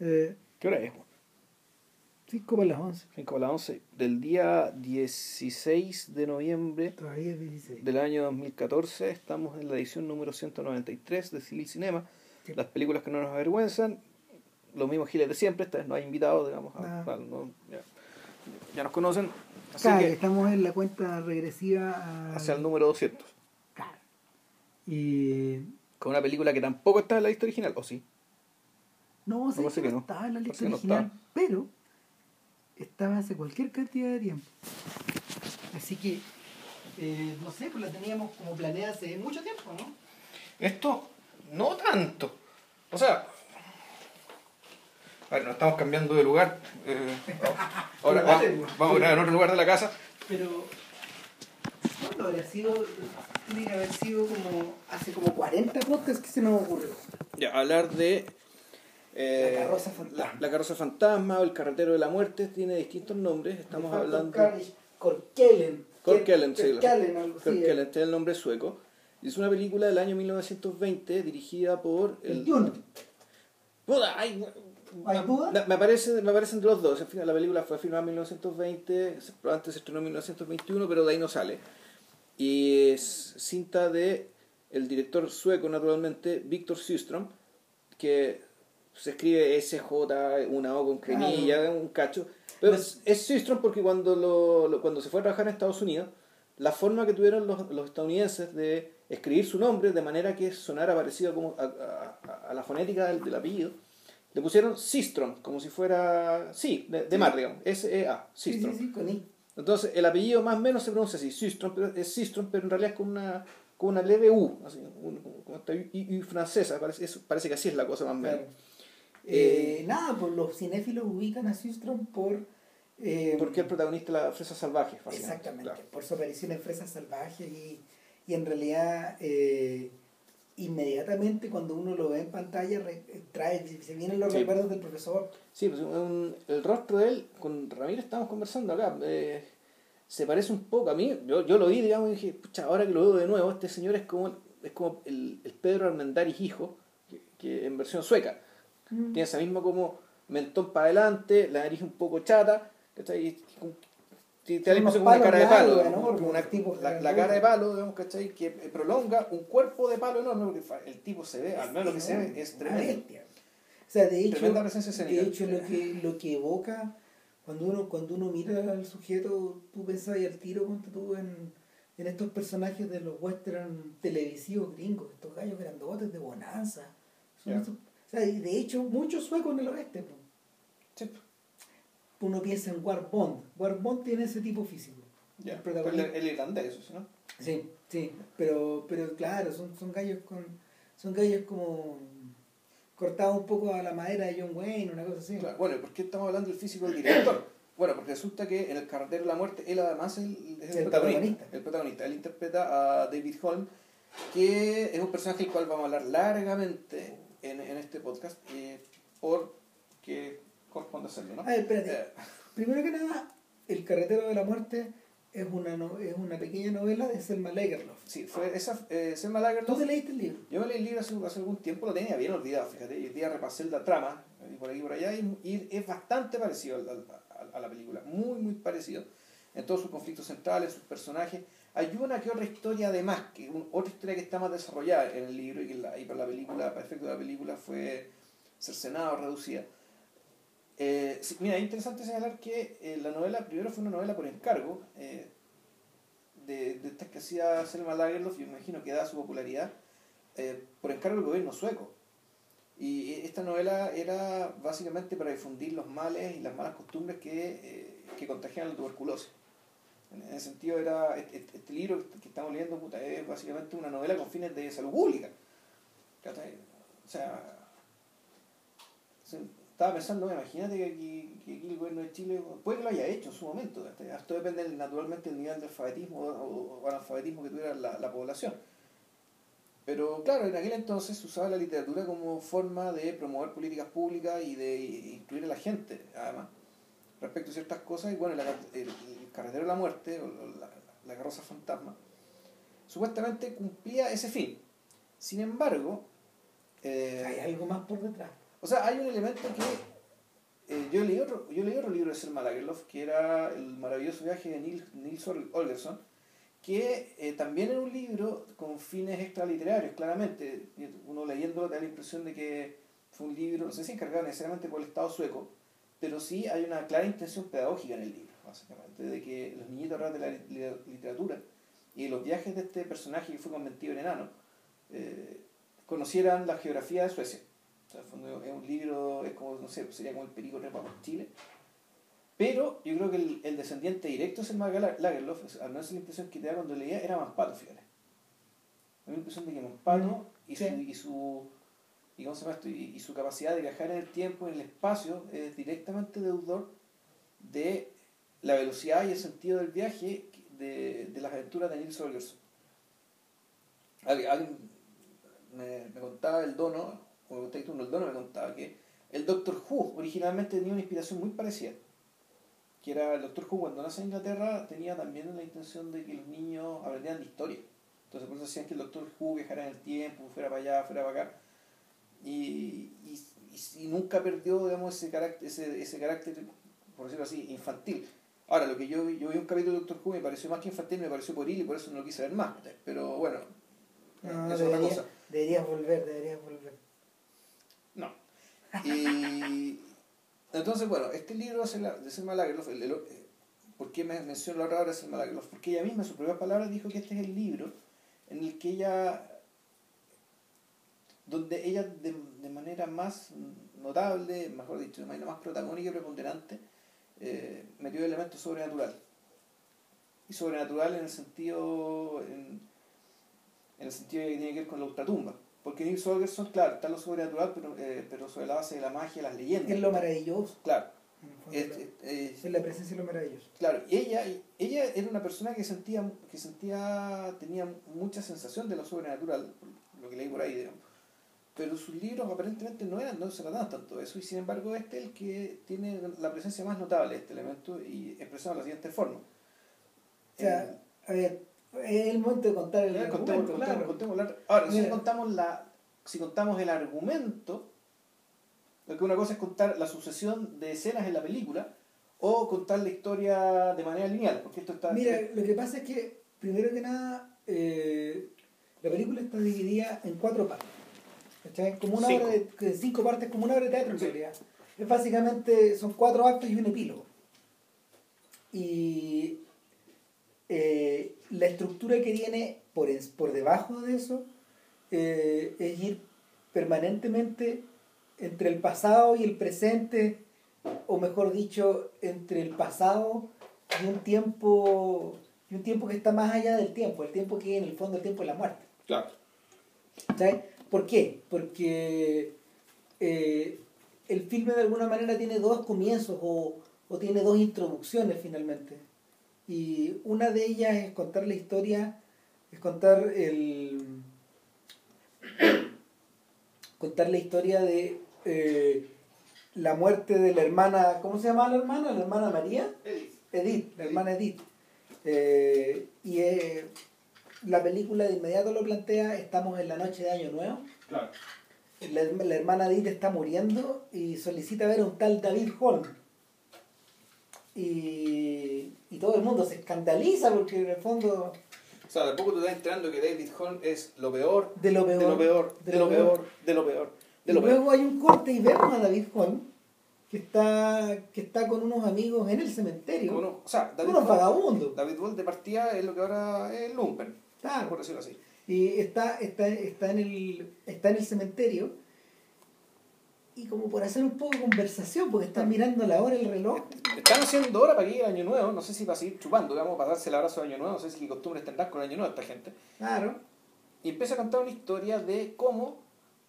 Eh, ¿Qué hora es? 5 para las 11. 5 para las 11 del día 16 de noviembre Todavía es 16. del año 2014. Estamos en la edición número 193 de Civil Cinema. Sí. Las películas que no nos avergüenzan. Los mismos giles de siempre. Esta vez no hay invitados, digamos. a- Nada. a- no, ya, ya nos conocen. Así Claro, que estamos en la cuenta regresiva a... hacia el número 200. Claro. Y... Con una película que tampoco está en la lista original, ¿o sí? No, sé que que no estaba en la lista no original, pero estaba hace cualquier cantidad de tiempo. Así que, eh, no sé, pues la teníamos como planeada hace mucho tiempo, ¿no? Esto no tanto. O sea, a ver, nos estamos cambiando de lugar. eh, ahora vamos a grabar en otro lugar de la casa. Pero, ¿cuándo habría sido? Tiene que haber sido como hace como 40 podcasts que se nos ocurrió. Ya, hablar de. Eh, La carroza fantasma. La, la carroza fantasma o el carretero de la muerte tiene distintos nombres. Estamos hablando. Korkellen. Korkellen, sí. Así. Korkellen, este es el nombre sueco. Y es una película del año 1920 dirigida por. El ay, ¿Hay duda? Me, parece, me parece entre los dos. En fin, la película fue filmada en 1920, se- probablemente se estrenó en 1921, pero de ahí no sale. Y es cinta de el director sueco, naturalmente, Víctor Sjöström, que se escribe SJ, una O con crenilla, un cacho. Pero es, es Sjöström porque cuando, lo, lo- cuando se fue a trabajar en Estados Unidos, la forma que tuvieron los, los estadounidenses de escribir su nombre de manera que sonara parecido como a, a- a- la fonética del, del apellido, le pusieron Sistrom, como si fuera, sí, de, de mar, digamos, S-E-A, Sí, Sistrom. sí, sí, con I. Entonces, el apellido más o menos se pronuncia así, Sistrom, pero es Sistrom, pero en realidad es con una, con una leve U, así, un- como esta U, U francesa, parece, eso- parece que así es la cosa más o menos. Claro. Eh, nada, pues los cinéfilos ubican a Systrom por. eh, Porque el protagonista de la fresa salvaje, Exactamente, claro. por su aparición en Fresas Salvajes y, y en realidad eh, inmediatamente cuando uno lo ve en pantalla re- trae, se vienen los Sí. recuerdos del profesor. Sí, pues un- el rostro de él, con Ramírez estábamos conversando acá, eh, se parece un poco a mí, yo, yo lo vi, digamos, y dije, pucha, ahora que lo veo de nuevo, este señor es como, es como el, el Pedro Armendáriz hijo, que, que en versión sueca. Tiene esa misma como mentón para adelante, la nariz un poco chata, ¿cachai? Te, te como una cara de palo, ¿no? como una- Tipo la, la grandote. cara de palo, digamos, ¿cachai? Que prolonga un cuerpo de palo enorme, porque el tipo se ve, al menos lo que se ve, es tremendo. O sea, de hecho, Tremenda presencia de hecho lo que, lo que evoca, cuando uno, cuando uno mira al sujeto, tú pensás y al tiro, ponte tú en, en estos personajes de los western televisivos gringos, estos gallos grandotes de bonanza. Son Ya. estos- o sea, y de hecho, muchos suecos en el oeste. Sí. Uno piensa en War Bond. War Bond tiene ese tipo físico. El protagonista. el, el irlandés, eso ¿no? Sí, sí, pero, pero claro, son, son gallos con. Son gallos como cortados un poco a la madera de John Wayne, una cosa así. Claro, Bueno, ¿y por qué estamos hablando del físico del director? Bueno, porque resulta que en El carretero de la muerte, él además es el, es el El protagonista, protagonista. El protagonista. Él interpreta a David Holm, que es un personaje del cual vamos a hablar largamente en, en este podcast, eh, porque corresponde hacerlo, ¿no? A ver, espérate. Eh, Primero que nada, El carretero de la muerte es una, no- es una pequeña novela de Selma Lagerlöf. sí, fue esa eh, Selma ¿Tú Lagerlöf. te leíste el libro? Yo me leí el libro hace, hace algún tiempo, lo tenía bien olvidado, fíjate, y el día repasé la trama, y por aquí y por allá, y, y es bastante parecido al- al- a, a la película, muy, muy parecido, en todos sus conflictos centrales, sus personajes. Hay una que otra historia además, que otra historia que está más desarrollada en el libro y que para la película, para efecto de la película, fue cercenada o reducida. Eh, mira, es interesante señalar que eh, la novela, primero fue una novela por encargo, eh, de, de estas que hacía Selma Lagerlöf, yo imagino que da su popularidad, por encargo del gobierno sueco. Y esta novela era básicamente para difundir los males y las malas costumbres que, que contagian la tuberculosis. En ese sentido, era este, libro que estamos leyendo es básicamente una novela con fines de salud pública. O sea, se- estaba pensando, imagínate que aquí, que el gobierno de Chile, puede que lo haya hecho en su momento, esto depende naturalmente del nivel de alfabetismo o, analfabetismo que tuviera la, la población. Pero claro, en aquel entonces se usaba la literatura como forma de promover políticas públicas y de incluir a la gente, además, respecto a ciertas cosas. Y bueno, la- el, el carretero de la muerte, o la, la carroza fantasma, supuestamente cumplía ese fin. Sin embargo, eh, Hay algo más por detrás. o sea, hay un elemento que yo, leí otro, yo leí otro libro de Selma Lagerlof, que era El maravilloso viaje de Nils, Nils Holgersson, que eh, también era un libro con fines extraliterarios, claramente. Uno leyéndolo da la impresión de que fue un libro, no sé si encargado necesariamente por el Estado sueco, pero sí hay una clara intención pedagógica en el libro, básicamente, de que los niñitos de la literatura y los viajes de este personaje que fue convertido en enano eh, conocieran la geografía de Suecia. O sea, es un libro, es como, no sé, sería como el Perico Repa por Chile. Pero yo creo que el, el descendiente directo es el Marga Lagerlof, al menos la impresión que te da cuando leía, era Manspato, fíjate. Me da la impresión de que Manspato mm, y, su, y, su, y, ¿cómo se llama esto? Y, y, su capacidad de viajar en el tiempo, en el espacio, es directamente deudor de la velocidad y el sentido del viaje de, de las aventuras de Nils Holgersson. Alguien me, me, contaba el dono, o el dono me contaba que el Doctor Who originalmente tenía una inspiración muy parecida. Que era el Doctor Who cuando nace en Inglaterra tenía también la intención de que los niños aprendieran de historia. Entonces por eso decían que el Doctor Who viajara en el tiempo, fuera para allá, fuera para acá. Y, y, y, nunca perdió digamos, ese, carácter, ese, ese carácter, por decirlo así, infantil. Ahora, lo que yo, yo vi un capítulo de Doctor Who me pareció más que infantil, me pareció por ir y por eso no lo quise ver más. Pero bueno, no, es otra cosa. Deberías volver, deberías volver. No. Y entonces, bueno, este libro de Selma Lagerlof, ¿por qué me menciono la palabra de Selma Lagerlof? Porque ella misma, en sus propias palabras, dijo que este es el libro en el que ella, donde ella de, de manera más notable, mejor dicho, de manera más protagónica y preponderante, eh, metió elementos sobrenatural. Y sobrenatural en el sentido en, en el sentido que tiene que ver con la ultratumba. Porque Nils Holgersson, claro, está lo sobrenatural, pero, eh, pero sobre la base de la magia, las leyendas. Es lo maravilloso. Claro. Es, es, es, la presencia de lo maravilloso. Claro, y ella, ella era una persona que sentía, que sentía, tenía mucha sensación de lo sobrenatural, lo que leí por ahí, digamos pero sus libros aparentemente no eran, no se trataban tanto de eso, y sin embargo este es el que tiene la presencia más notable de este elemento y expresado de la siguiente forma. O sea, eh, a ver, es el momento de contar el argumento. claro. ahora, si contamos, la, si contamos el argumento, porque una cosa es contar la sucesión de escenas en la película, o contar la historia de manera lineal, porque esto está... Mira, lo que pasa es que, primero que nada, eh, la película está dividida en cuatro partes. Como una obra de cinco partes, como una obra de teatro en realidad. Es básicamente, son cuatro actos y un epílogo. Y eh, la estructura que tiene por, por debajo de eso eh, es ir permanentemente entre el pasado y el presente, o mejor dicho, entre el pasado y un tiempo y un tiempo que está más allá del tiempo, el tiempo que en el fondo el tiempo de la muerte. Claro. ¿Por qué? Porque eh, el filme de alguna manera tiene dos comienzos o, tiene dos introducciones finalmente. Y una de ellas es contar la historia, es contar el contar la historia de eh, la muerte de la hermana, ¿cómo se llama la hermana? ¿La hermana María? Edith. Edith, la hermana Edith. Eh, y la película de inmediato lo plantea, estamos en la noche de Año Nuevo. Claro. La, hermana Edith está muriendo y solicita ver a un tal David Holm. Y, y todo el mundo se escandaliza porque en el fondo... O sea, de poco te estás enterando que David Holm es lo peor, de lo peor, de lo peor, de, lo, peor, de lo peor. y luego hay un corte y vemos a David Holm que está, que está con unos amigos en el cementerio. Uno, o sea, David unos vagabundos. David Holm de partida es lo que ahora es Lumpen. Claro. Por decirlo así. Y está, está, está, en el, está en el cementerio y como por hacer un poco de conversación, porque están mirando la hora, el reloj. Están haciendo hora para que llegue el año nuevo, no sé si para seguir chupando, digamos, para darse el abrazo de año nuevo, no sé si qué costumbres tendrás con el año nuevo esta gente. Claro. Y empieza a contar una historia de cómo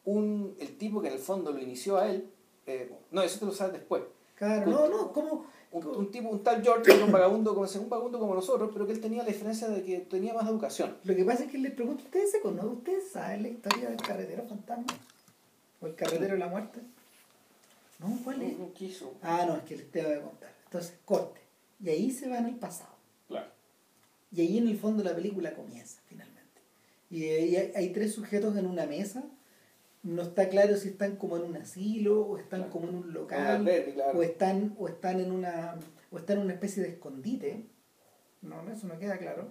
un, el tipo que en el fondo lo inició a él, eh, no, eso te lo sabes después. Claro, no, no, ¿cómo? Un, tipo, un tal George, era un vagabundo, como, un vagabundo como nosotros, pero que él tenía la diferencia de que tenía más educación. Lo que pasa es que le pregunto, ¿ustedes se conocen? ¿Ustedes saben la historia del carretero fantasma? ¿O el carretero de la muerte? ¿No? ¿Cuál es? No, quiso. Ah, no, es que les tengo que contar. Entonces, corte. Y ahí se va en el pasado. Claro. Y ahí en el fondo la película comienza, finalmente. Y, hay, hay tres sujetos en una mesa no está claro si están como en un asilo o están Claro. como en un local claro. o están o están en una o están en una especie de escondite. No eso no queda claro.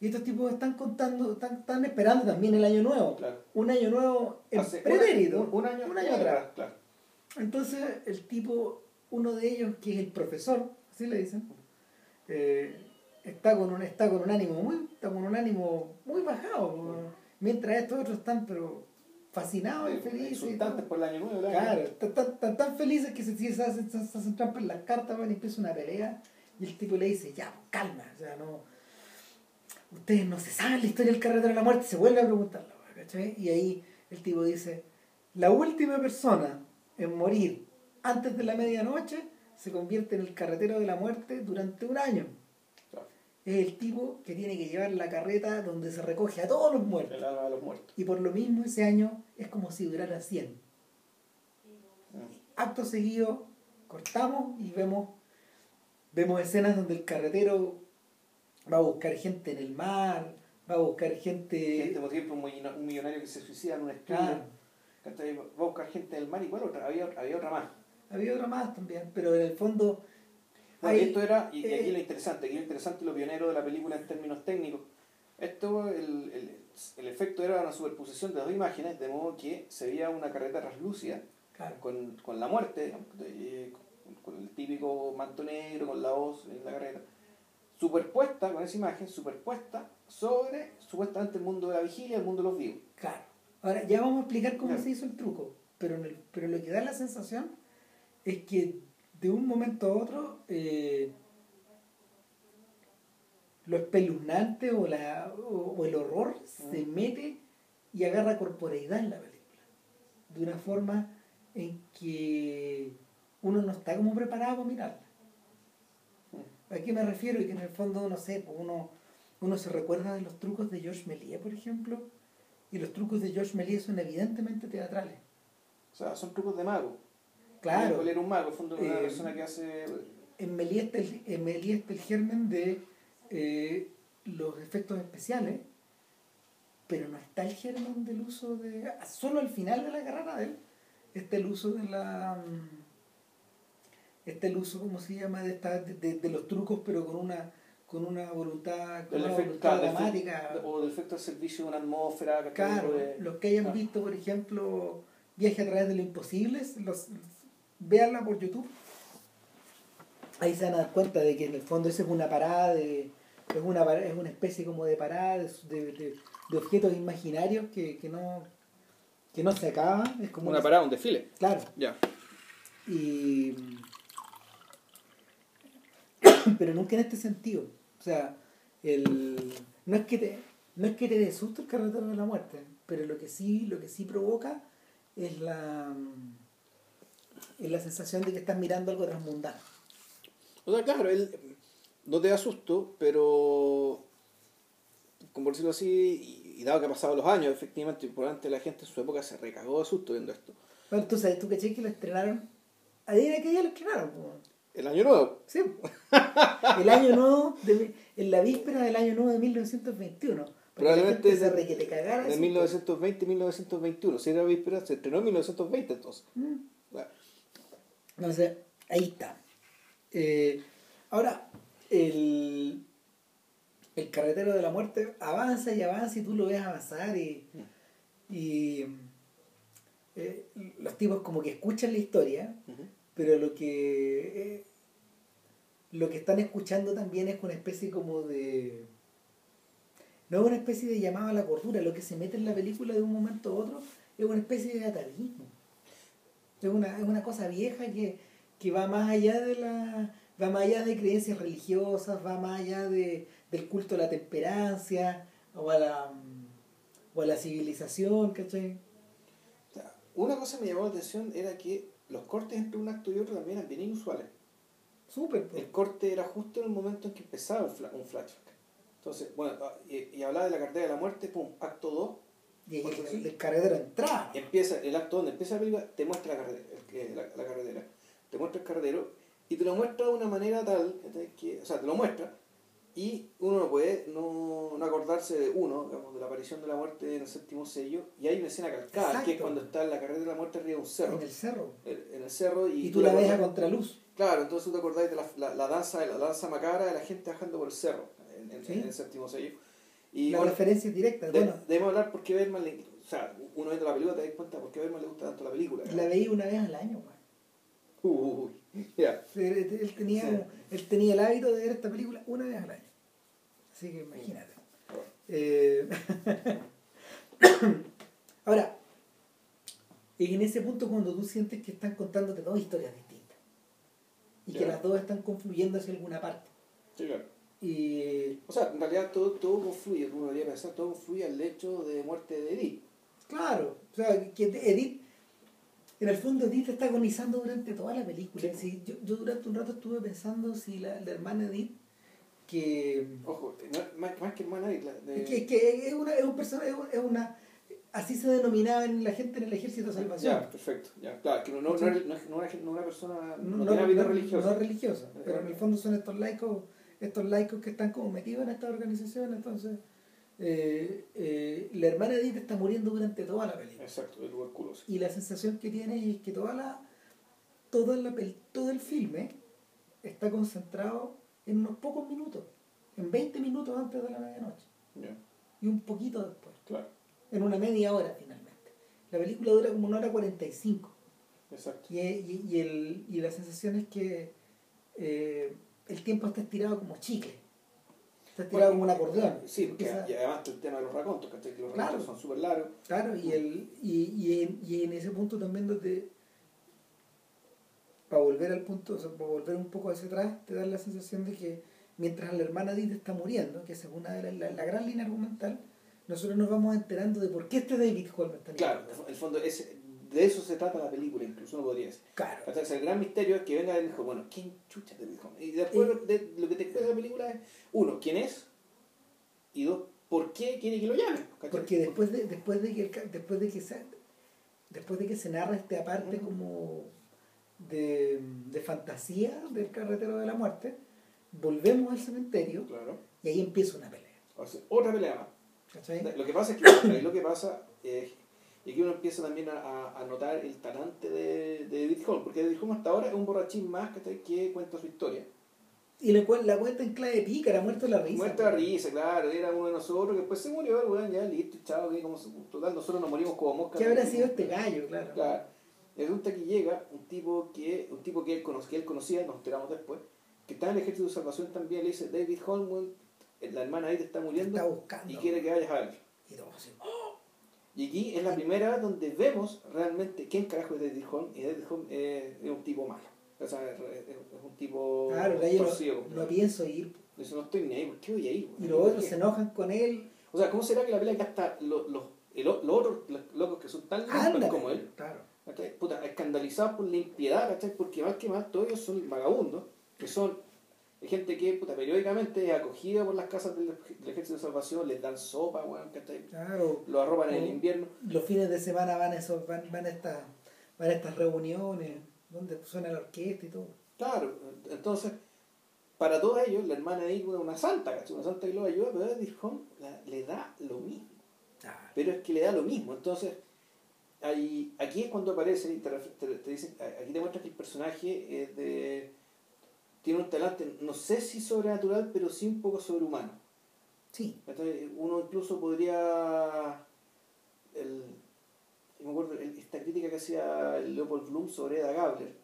Y estos tipos están contando están, están esperando también el año nuevo. Claro. un año nuevo en pretérito. un, un año, un año atrás entonces el tipo uno de ellos que es el profesor así le dicen eh, está con un está con un ánimo muy está con un ánimo muy bajado. Mientras estos otros están pero fascinados y felices todo. Insultantes por el año nuevo, claro. Tan, tan, tan felices que se, se, hacen, se, se hacen trampa en las cartas man, y empieza una pelea y el tipo le dice, ya, calma, o sea, no, ustedes no se saben la historia del carretero de la muerte, se vuelve a preguntarla, ¿cachai? Y ahí el tipo dice, la última persona en morir antes de la medianoche se convierte en el carretero de la muerte durante un año. Es el tipo que tiene que llevar la carreta donde se recoge a todos los muertos. El los. Y por lo mismo ese año es como si durara 100. Mm. Acto seguido, cortamos y vemos, vemos escenas donde el carretero va a buscar gente en el mar, va a buscar gente... Gente, por ejemplo, un millonario- que se suicida en un. ¿cachai? Va a buscar gente del mar y otra, había, había otra más. Había otra más también, pero en el fondo... Bueno, hay- esto era, y, eh, aquí lo interesante, aquí lo interesante lo pionero de la película en términos técnicos. Esto, el, el, el efecto era una superposición de dos imágenes, de modo que se veía una carreta translúcida claro, con, con la muerte, de- con, con el típico manto negro, con la voz en la carreta, superpuesta con esa imagen, superpuesta sobre supuestamente el mundo de la vigilia, el mundo de los vivos. claro. Ahora, ya vamos a explicar cómo Claro. se hizo el truco, pero, en el- pero lo que da la sensación es que de un momento a otro eh, lo espeluznante o, la, o, o el horror se Mm. mete y agarra corporeidad en la película. De una forma en que uno no está como preparado para mirarla. ¿A qué me refiero? Y que en el fondo, no sé, pues uno, uno se recuerda de los trucos de George Méliès, por ejemplo, y los trucos de George Méliès son evidentemente teatrales. O sea, son trucos de mago. Claro, Él era un mago, en una Eh, persona que hace... en Méliès está el, en está el germen de eh, los efectos especiales, pero no está el germen del uso de... Solo al final de la carrera de él está el uso de la... mm, Está el uso, ¿cómo se llama? De, esta, de, de- de los trucos, pero con una con una voluntad, con una efecto, voluntad dramática. efecto- o del efecto de servicio de una atmósfera. Claro, De- los que hayan claro. visto, por ejemplo, Viaje a través de lo imposible, los, véanla por YouTube. Ahí se van a dar cuenta de que en el fondo eso es una parada de. Es una, es una especie como de parada de, de- de- de objetos imaginarios que, que no que no se acaban. Es como Una parada, un desfile. Claro. Ya. Y. Pero nunca en este sentido. O sea, el, no es que te, no es que te dé susto el carretero de la muerte, pero lo que sí, lo que sí provoca es la es la sensación de que estás mirando algo transmundano. O sea, claro, él no te da susto, pero, como decirlo así, y, y dado que han pasado los años, efectivamente, probablemente la gente en su época se recagó de susto viendo esto. Bueno, tú sabes, tú caché que lo estrenaron. Era que ya lo estrenaron. El año nuevo. Sí. El año nuevo, de- en la víspera del año nuevo de 1921. Para que la Probablemente gente se de- re que te cagara De susto. 1920 y 1921. Si era víspera, se estrenó en 1920 entonces. Mm. Entonces, ahí está. Eh, ahora, el, el carretero de la muerte avanza y avanza y tú lo ves avanzar y, y eh, los tipos como que escuchan la historia, pero lo que eh, lo que están escuchando también es una especie como de no es una especie de llamado a la cordura, lo que se mete en la película de un momento a otro es una especie de atavismo. Es una, es una cosa vieja que, que va más allá de la va más allá de creencias religiosas, va más allá de, del culto a la temperancia o a la o a la civilización, ¿cachai? Una cosa que me llamó la atención era que los cortes entre un acto y otro también eran bien inusuales. Súper. El corte era justo en el momento en que empezaba un, fla- un flashback. Entonces, bueno, y, y hablaba de la cartera de la muerte, pum, acto 2, Y, el, carretero entraba. empieza el acto donde empieza la película, te muestra la carretera, la, la carretera, te muestra el carretero y te lo muestra de una manera tal, que, o sea, te lo muestra, Y uno no puede no, no acordarse de uno, digamos, de la aparición de la muerte en el séptimo sello. Y hay una escena calcada, que es cuando está en la carrera de la muerte arriba de un cerro. En el cerro. el- en el cerro y, Y tú la ves a contraluz. Claro, entonces tú te acordás de la, la, la danza la danza macabra de la gente bajando por el cerro en, en- Sí. en el séptimo sello. Y la bueno, referencia es directa. de- Bueno, debemos hablar por qué Berman le, o sea, uno viendo la película te das cuenta por qué Berman le gusta tanto la película. la veía una vez al año, weón. Uy, ya. Él, él tenía, él tenía el hábito de ver esta película una vez al año. Así que imagínate. Eh, Ahora, es en ese punto cuando tú sientes que están contándote dos historias distintas. Y que las dos están confluyendo hacia alguna parte. Sí, claro. Y O sea, en realidad todo, todo confluye, uno debería pensar, todo confluye al hecho de muerte de Edith. claro, o sea, que Edith, en el fondo Edith está agonizando durante toda la película. Sí. Sí, yo, yo durante un rato estuve pensando si la, la hermana Edith, que Ojo, no, más, más que hermana Edith, la de... Que, es que es una, es un personaje, es un- es una, así se denominaba en la gente en el ejército de salvación. Ya, perfecto. Ya, claro, que no, no, no, no, no una persona, no, No, tiene vida no- religiosa. no religiosa, pero en el fondo son estos laicos, estos laicos que están como metidos en esta organización, entonces eh, eh, la hermana Edith está muriendo durante toda la película. Exacto, de tuberculosis. Y la sensación que tiene es que toda la, toda la todo el filme está concentrado en unos pocos minutos, en 20 minutos antes de la medianoche y un poquito después. claro, en una media hora finalmente. La película dura como una hora 45 exacto. y, y, y el, y la sensación es que eh, el tiempo está estirado como chicle, está estirado como un acordeón. Sí, porque y además está el tema de los racontos, ¿cachai? Que los Claro. racontos son súper largos. Claro, y, el, y, y, en, y en ese punto también donde, para volver al punto, o sea, para volver un poco hacia atrás, te da la sensación de que mientras la hermana Edith está muriendo, que esa es una de las, la, la gran línea argumental, nosotros nos vamos enterando de por qué este David Holm está Claro, en el fondo es, de eso se trata la película, incluso uno podría decir. Claro. O sea, el gran misterio es que venga y dijo, bueno, ¿quién chucha te dijo? Y después Eh. de, lo que te cuenta la película es, uno, ¿quién es? Y dos, ¿por qué quiere que lo llamen? Porque después de, después de que el después de que se después de que se narra este aparte Ujú. como de, de fantasía del carretero de la muerte, volvemos al cementerio Claro. y ahí empieza una pelea. O sea, otra pelea más. ¿cachai? Lo que pasa es que lo que pasa es y aquí uno empieza también a, a- notar el talante de, de David Holm, porque David Holm hasta ahora es un borrachín más ¿cachai? que cuenta su historia. Y le la cuenta en clave pícara, muerto la risa. Muerta de risa, claro, era uno de nosotros que después se murió, el weón, ya listo, chao, que como total, nosotros nos morimos como moscas. ¿Qué habrá sido este gallo, claro? Claro. Y resulta que llega un tipo que, un tipo que él, cono- que él conocía, nos enteramos después, que está en el ejército de salvación también, le dice, David Holmwood, la hermana ahí te está Te muriendo está buscando. y quiere que vayas a verlo. Y todos así, ¡oh! Y aquí es la primera vez donde vemos realmente quién carajo es David Holm, y David Holm es, es un tipo malo. O sea, es, un tipo Claro, torcido. no, no pienso ir. Dice, no estoy ni ahí, ¿por qué voy a ir? Y los otros se enojan con él. O sea, ¿cómo será que la pelea que hasta los, los, los otros los locos que son tan limpios Ándale, como él, Claro. Puta, escandalizados por la impiedad, ¿cachai? Porque más que más todos ellos son vagabundos, que son gente que puta, periódicamente es acogida por las casas del, del ejército de salvación, les dan sopa, weón, ¿cachai? Claro. Lo arropan en el invierno. Los fines de semana van a esos, van, van a estas, van a estas reuniones donde suena la orquesta y todo. Claro, entonces, para todos ellos, la hermana de Edith es una santa, ¿cachai? Una santa que los ayuda, pero Edith le da lo mismo. Claro. pero es que le da lo mismo. Entonces, ahí, aquí es cuando aparece y te, te, te dicen, aquí te muestran que el personaje es de, tiene un talante, no sé si sobrenatural, pero sí un poco sobrehumano. Sí. Entonces, uno incluso podría, el, me acuerdo, esta crítica que hacía Leopold Bloom sobre Eda Gabler,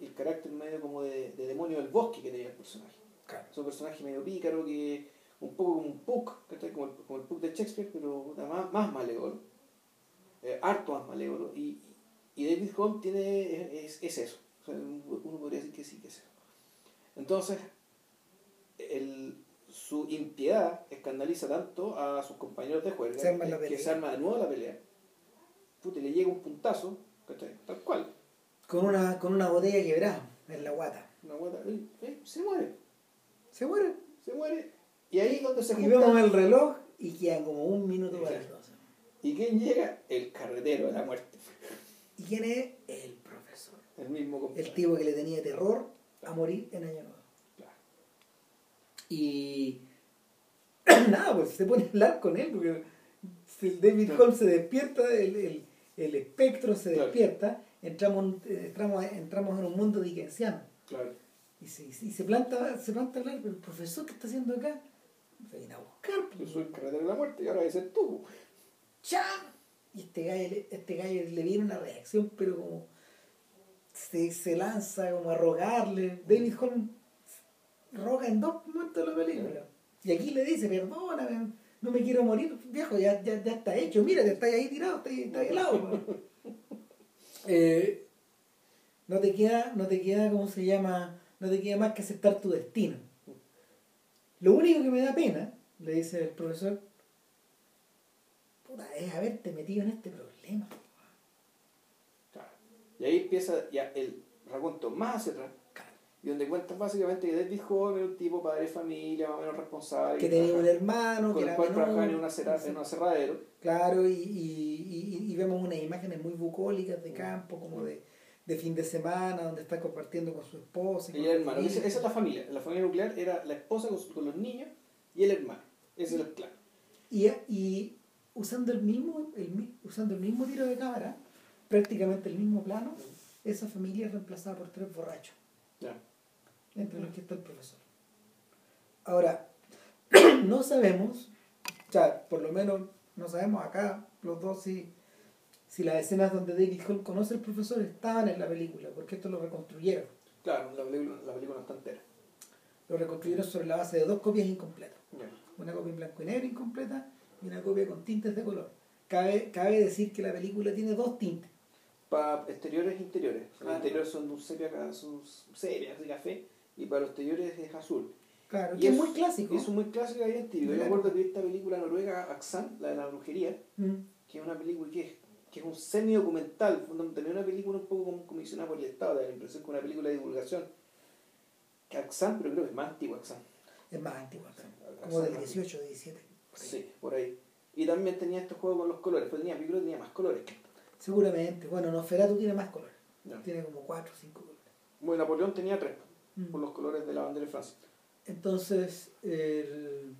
el carácter medio como de, de demonio del bosque que tenía el personaje. Claro. Es un personaje medio pícaro que un poco como un Puck, como el, como el Puck de Shakespeare, pero más, más malévolo, eh, harto más malévolo. Y, y David Holm tiene, es, es eso. O sea, uno podría decir que sí, que es eso. Entonces, el, su impiedad escandaliza tanto a sus compañeros de juego Se que se arma de nuevo la pelea. Puta, y le llega un puntazo, ¿cachai? tal cual. Con una, con una botella quebrada en la guata. Una guata, eh, eh, se muere, Se muere. se muere. Y ahí es donde se Y junta. vemos el reloj y quedan como un minuto para Exacto. 12. ¿Y quién llega? El carretero de la muerte. ¿Y quién es? El profesor. El mismo compadre. El tipo que le tenía terror a morir en Año Nuevo. Claro. Y nada, pues se pone a hablar con él, porque si el David. Holmes se despierta, el, el, el espectro se despierta, entramos, entramos, entramos en un mundo dickensiano. Claro. Y se, y se planta, se planta a hablar, pero el profesor, ¿qué está haciendo acá? Se viene a buscar, Yo pues. soy el carretero de la muerte y ahora ser tú. ¡Cha! Y este gallo, este gallo le viene una reacción, pero como se, se lanza como a rogarle. David Holmes roga en dos momentos de la película. Y aquí le dice, perdóname, no me quiero morir, viejo, ya, ya, ya está hecho, mira, te estás ahí tirado, estás ahí helado. Eh, no te queda, no te queda, ¿cómo se llama? No te queda más que aceptar tu destino. Lo único que me da pena, le dice el profesor, puta, es haberte metido en este problema. Y ahí empieza ya el raconto más hacia atrás. Y donde cuentan básicamente que David joven era un tipo padre de familia, más o menos responsable. Que tenía un hermano, que el cual trabajaba en una, un aserradero. Claro, y, y, y- y vemos unas imágenes muy bucólicas de campo, como de, de fin de semana, donde está compartiendo con su esposa. y el hermano. Esa, es la familia. La familia nuclear era la esposa con, los niños y el hermano. Ese es el clan. Y, y usando el mismo el, usando el mismo tiro de cámara, prácticamente el mismo plano, esa familia es reemplazada por tres borrachos, Ya. entre los que está el profesor. Ahora, no sabemos, o sea, por lo menos no sabemos acá, los dos, si, si las escenas donde David Hall conoce al profesor estaban en la película, porque esto lo reconstruyeron. Claro, la película, la película no está entera. Lo reconstruyeron sobre la base de dos copias incompletas. Ya. una copia en blanco y negro incompleta y una copia con tintes de color. Cabe, cabe decir que la película tiene dos tintes. Para exteriores e interiores. Los Claro. interiores son de un sepia, son sepia, de café, y para los exteriores es azul. Claro, Y es, es- muy clásico. Es muy clásico típico. Yo me acuerdo que esta película noruega, Axan, la de la brujería, Mm. que es una película que es, que es un semi-documental, fundamentalmente una película un poco como comisionada por el Estado, da la impresión que una película de divulgación. Que Axan, pero creo que es más antigua Axan. Es más antigua, Axan como del más- 18, 17. por ahí. Sí, por ahí. Y también tenía este juego con los colores, pero tenía, tenía más colores. Seguramente. Bueno, Nosferatu tiene más colores. Tiene como 4 o 5 colores. Bueno, Napoleón tenía tres, Mm. por los colores de la bandera de Francia. Entonces, el,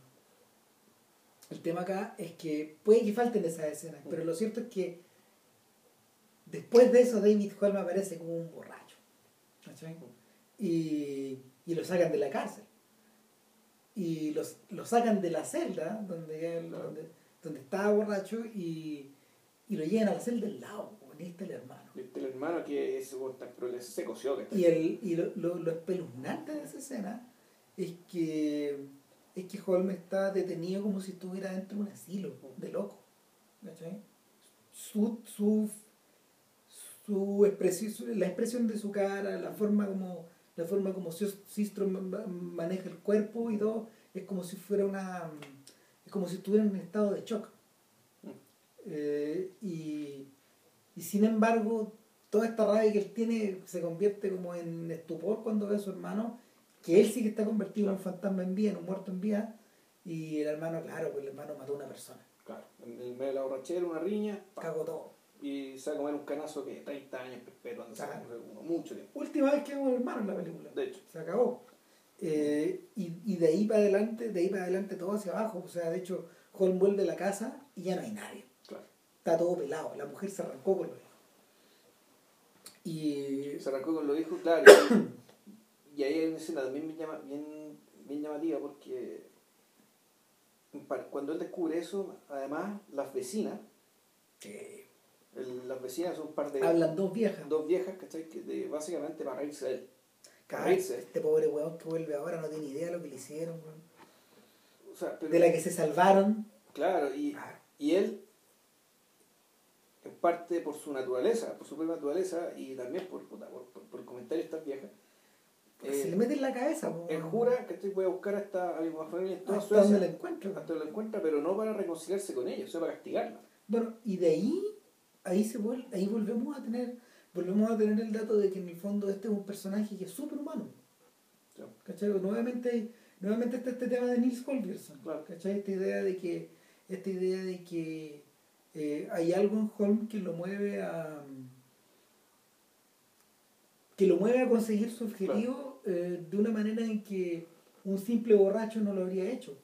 el tema acá es que puede que falten esas escenas, pero lo cierto es que después de eso David Holm aparece como un borracho. ¿cachai? Y, y lo sacan de la cárcel. Y los, lo sacan de la celda donde, él- Claro. donde, donde estaba borracho y, y lo llevan a la celda del lado. Está el hermano. Y este el hermano que es, le- se coció. Que está- Y, el, y lo, lo, lo espeluznante de esa escena es que, es que Holmes está detenido como si estuviera dentro de un asilo de loco. ¿cachai? Su, su, su expresión, la expresión de su cara, la forma como, la forma como Sis- Sistro ma- ma- maneja el cuerpo y todo, es como si fuera una. es como si estuviera en un estado de shock. Eh, y, y sin embargo, toda esta rabia que él tiene se convierte como en estupor cuando ve a su hermano, que él sí que está convertido en un fantasma en vida, en un muerto en vida, y el hermano, claro, pues el hermano mató a una persona, Claro, en el medio de la borrachera, una riña, pa, cagó todo. y se va a comer un canazo que 30 años perpetuando, se va a Claro. uno, mucho tiempo. Última vez que vemos al hermano en la película, De hecho, se acabó. Eh, y, y de ahí para adelante, de ahí para adelante todo hacia abajo, o sea, de hecho, Holmes vuelve a la casa y ya no hay nadie. Está todo pelado, la mujer se arrancó con los hijos. Y Se arrancó con los hijos, claro. y, ahí hay una escena también bien, bien, bien llamativa porque cuando él descubre eso, además, las vecinas, el- las vecinas son un par de hablan dos viejas. dos viejas, ¿cachai? Que de, básicamente para reírse de él. Para reírse. este pobre weón que vuelve ahora no tiene idea de lo que le hicieron, weón. O sea, pero- De la que se salvaron. Claro, y, y él, parte por su naturaleza, por su propia naturaleza y también por, por, por, por el comentario de estas viejas, eh, se le mete en la cabeza, él jura que voy a buscar a esta a mi familia en toda hasta donde Suecia, la encuentra. hasta donde la encuentra, pero no para reconciliarse con ellos, sino para castigarla. Bueno, y de ahí, ahí se vuel- ahí volvemos a tener, volvemos a tener el dato de que en el fondo este es un personaje que es superhumano. Sí. ¿Cachai? Nuevamente, nuevamente está este tema de Nils Holgersson. Claro. ¿Cachai? Esta idea de que, esta idea de que eh, hay algo en Holmes que lo mueve a que lo mueve a conseguir su objetivo eh, de una manera en que un simple borracho no lo habría hecho.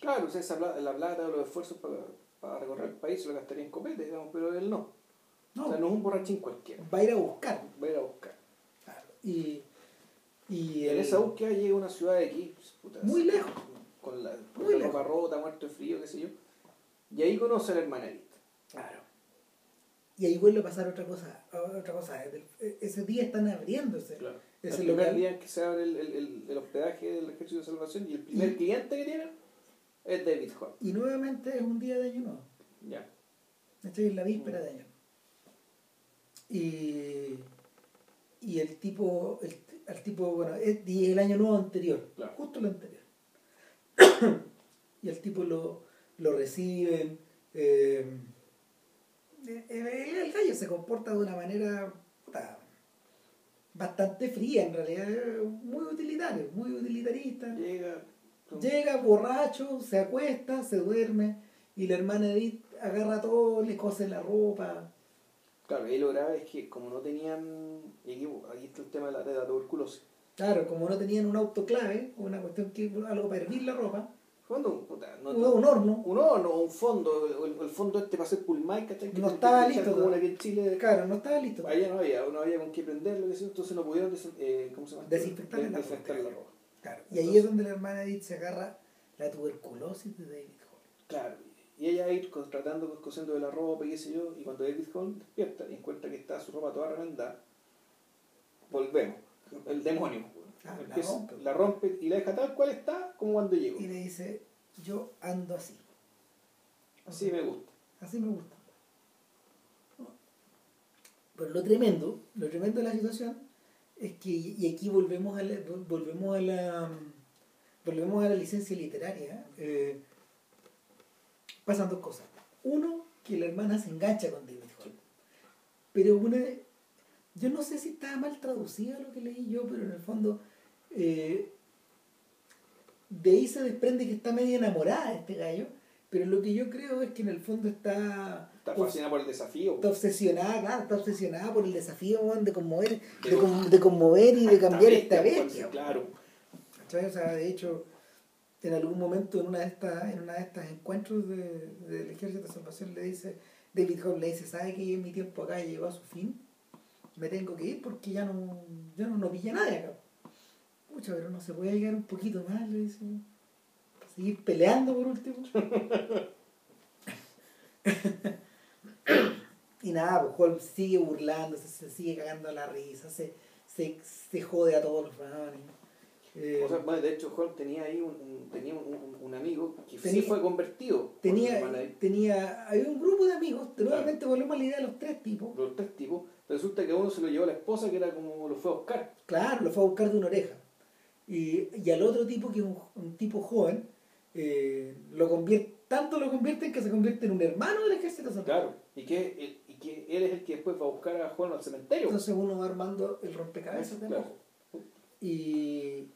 Claro, o sea, esa plata, la plata los esfuerzos para, para recorrer el país se lo gastaría en copete, digamos, pero él no. No, O sea, no es un borrachín cualquiera. va a ir a buscar. Va a ir a buscar. Claro. Y, y en el- esa búsqueda llega a una ciudad de aquí, pues, puta, Muy lejos. Con la, con Muy la ropa lejos. rota, muerto de frío, qué sé yo. Y ahí conoce a la hermana Edith. Claro. Y ahí vuelve a pasar otra cosa. Otra cosa. El- Ese día están abriéndose. Claro. Ese el primer día que se abre el, el, el, hospedaje del Ejército de Salvación y el primer Y- cliente que tienen es David Hall. Y nuevamente es un día de año nuevo. Ya. ¿Cachai? En la víspera de año. Y, y el tipo, el, el tipo, bueno, es y el año nuevo anterior, Claro. justo el anterior. y el tipo lo, lo reciben. eh, el, el gallo se comporta de una manera puta, bastante fría, en realidad, muy utilitario, muy utilitarista. Llega. con- Llega borracho, se acuesta, se duerme y la hermana Edith agarra todo, le cose la ropa. Claro, y lo grave es que como no tenían. Y aquí, aquí está el tema de la, de la tuberculosis. Claro, como no tenían un autoclave, una cuestión que algo para hervir la ropa, Cuando, puta, no, un horno, un horno o un fondo, el, el fondo este para hacer pulmay, ¿cachai? Que No estaba que listo Como en Chile. claro, no estaba listo. Allá no había, no había con qué prenderlo, entonces no pudieron desen- eh, ¿cómo se llama? Desinfectar la Desinfectar la ropa. Claro, y ahí es donde la hermana Edith se agarra la tuberculosis de David Hall. Claro, y ella ir tratando, cosiendo de la ropa y qué sé yo, y cuando David Hall despierta y encuentra que está su ropa toda remendada, volvemos, el demonio. La rompe. la rompe y la deja tal cual está como cuando llegó. Y le dice, yo ando así, Así me gusta. así me gusta. Pero lo tremendo, lo tremendo de la situación es que, y aquí volvemos a la, volvemos a la, volvemos a la licencia literaria, eh, pasan dos cosas. Uno, que la hermana se engancha con David Hall. Pero una, yo no sé si estaba mal traducido lo que leí yo, pero en el fondo, eh, de ahí se desprende que está medio enamorada de este gallo, pero lo que yo creo es que en el fondo está, Está fascinada por el desafío. está obsesionada, claro, está obsesionada por el desafío de conmover, de, con- de conmover y de cambiar esta bestia. Claro. O sea, de hecho, en algún momento en una de estas, en una de estas encuentros de- del Ejército de Salvación le dice, David Hall le dice, ¿sabe que mi tiempo acá llegó a su fin? Me tengo que ir porque ya no, ya no, no pilla nadie acá. Pucha, pero no se puede llegar un poquito más, le dice. Para seguir peleando por último. y nada, pues Holmes sigue burlándose, se sigue cagando a la risa, se, se, se jode a todos los varones. Eh, O sea, bueno, de hecho, Hall tenía ahí un, un- tenía un, un- amigo que Tenía- sí fue convertido. tenía, tenía, había un grupo de amigos, nuevamente volvemos a la idea de los tres tipos. Los tres tipos. Resulta que uno se lo llevó a la esposa, que era como lo fue a buscar. Claro, lo fue a buscar de una oreja. Y, y al otro tipo, que es un, un tipo joven, eh, lo convierte, tanto lo convierte en que se convierte en un hermano del ejército salvaje. Claro. Y que, y que él es el que después va a buscar a Juan al cementerio. Entonces uno va armando el rompecabezas de Claro. Y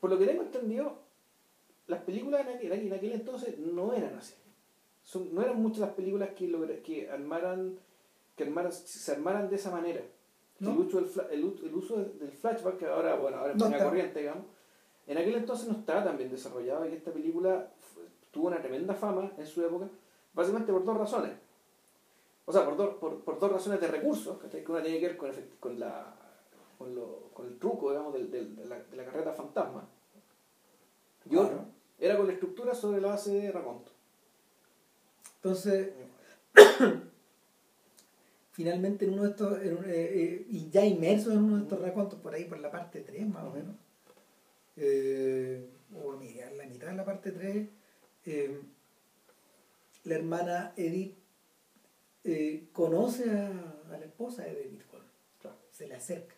Por lo que tengo entendido, las películas en aquel, en aquel entonces no eran así. Son- no eran muchas las películas que, logra- que armaran que armaran, se armaran de esa manera. ¿No? El, uso del, el, uso del flashback, que ahora, bueno, ahora es No una corriente, digamos, en aquel entonces no estaba tan bien desarrollado y esta película tuvo una tremenda fama en su época, básicamente por dos razones. O sea, por, dos por, por dos razones de recursos, que una tiene que ver con, la, con, lo- con el truco, digamos, del- del- de, la, de la carreta fantasma. Y otro, Claro. era con la estructura sobre la base de Raconto. entonces, finalmente en uno de estos, en un- eh, eh, y ya inmerso en uno de estos racontos, por ahí por la parte 3 más o menos, eh, o mira, en la mitad de la parte 3, eh, la hermana Edith eh, conoce a, a la esposa de David Claro. se le acerca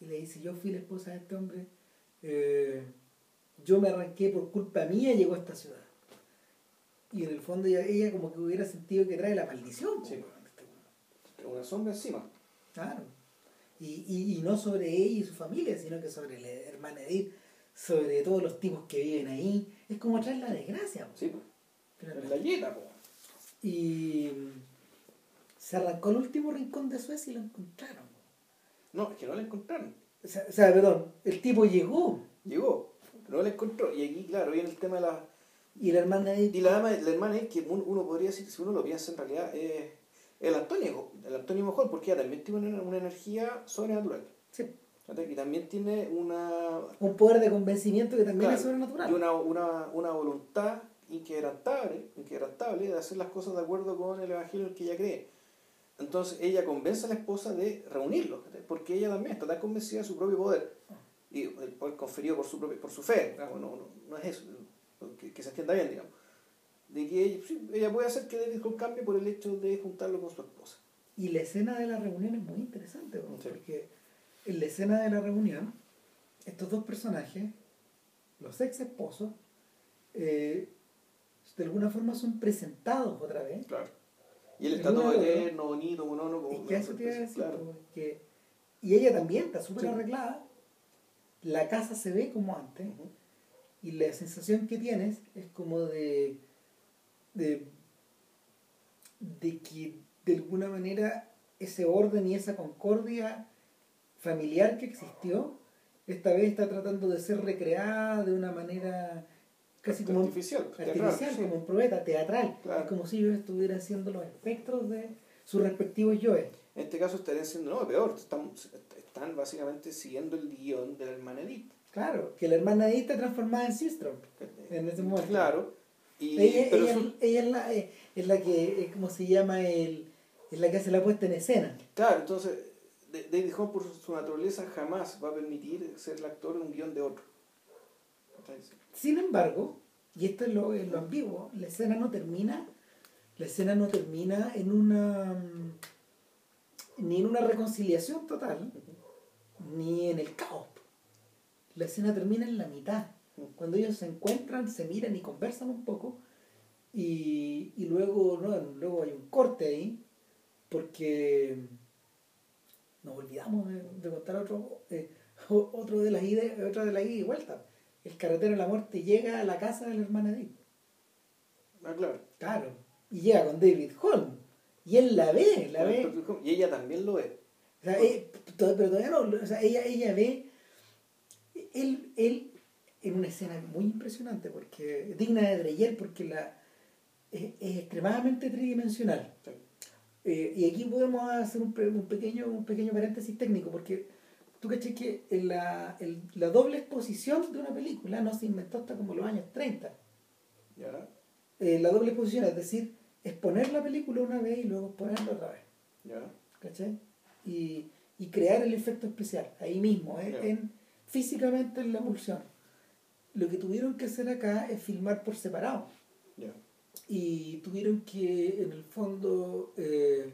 y le dice, yo fui la esposa de este hombre, yo me arranqué por culpa mía y llegó a esta ciudad. Y en el fondo ella, ella como que hubiera sentido que trae la maldición. Sí. po, weón, este weón. Una sombra encima. Claro. Y, y, y no sobre ella y su familia, sino que sobre la hermana Edith, sobre todos los tipos que viven ahí. Es como traer la desgracia. po, Sí. La yeta, po. Y se arrancó al último rincón de Suecia y lo encontraron. No, es que no la encontraron. O sea, o sea, perdón, el tipo llegó. Llegó, pero no la encontró. Y aquí, claro, viene el tema de la, Y la hermana Edith. Y la, dama, la hermana Edith, que uno, podría decir, si uno lo piensa en realidad, es el Antonio, el Antonio mejor, porque ella también tiene una, una energía sobrenatural. Sí. Y también tiene una... Un poder de convencimiento que también Claro, es sobrenatural. Y una, una, una voluntad inquebrantable, inquebrantable de hacer las cosas de acuerdo con el evangelio en el que ella cree. Entonces ella convence a la esposa de reunirlos, porque ella también está tan convencida de su propio poder y el poder conferido por su propio, por su fe, no, no, no es eso, que, que se entienda bien, digamos, de que ella, sí, ella puede hacer que David Hall cambie por el hecho de juntarlo con su esposa. Y la escena de la reunión es muy interesante, ¿no? Sí. porque en la escena de la reunión, estos dos personajes, los ex esposos, eh, de alguna forma son presentados otra vez. Claro. Y él El está todo uno- eterno, bonito, monólogo. Y que eso te iba a decir, Claro. pues, que- y ella también está súper Sí. arreglada, la casa se ve como antes, Ujú. y la sensación que tienes es como de, de, de que de alguna manera ese orden y esa concordia familiar que existió, esta vez está tratando de ser recreada de una manera casi como Artificial, teatral, artificial, sí. como un probeta, teatral. Claro. Es como si ellos estuvieran haciendo los espectros de sus respectivos yoes. En este caso estarían siendo, no, peor, están, están básicamente siguiendo el guion de la hermana Edith. Claro, que la hermana Edith está transformada en Sistrom en ese momento. Claro. Y, ella, pero ella- su- ella es, la, es la que, eh, ¿cómo se llama? El, es la que hace la puesta en escena. claro, entonces David Home por su naturaleza jamás va a permitir ser el actor en un guion de otro. Sin embargo, y esto es lo, lo ambiguo, la escena no termina, la escena no termina en una mm, ni en una reconciliación total, ni en el caos. La escena termina en la mitad. Cuando ellos se encuentran, se miran y conversan un poco, y, y luego, luego hay un corte ahí, porque nos olvidamos de, de contar otro, eh, otro de las ideas, otra de las idas y vueltas. El carretero de la muerte llega a la casa de la hermana Edith. ah, claro. Claro. Y llega con David Holm. Y él la ve, la ve. Y ella también lo es. O sea, eh, pero todavía no. O sea, ella, ella ve. Él, él, en una escena muy impresionante, porque digna de Dreyer, porque la, es, es extremadamente tridimensional. Sí. Eh, y aquí podemos hacer un, un pequeño, un pequeño paréntesis técnico, porque tú caché que en la, el- la doble exposición de una película no se inventó hasta como los años 30. ¿Ya? Eh, la doble exposición, es decir, exponer la película una vez y luego exponerla otra vez. ¿Ya? ¿cachai? Y, y crear el efecto especial ahí mismo, ¿eh? En, físicamente en la emulsión. Lo que tuvieron que hacer acá es filmar por separado. Y tuvieron que, en el fondo, eh,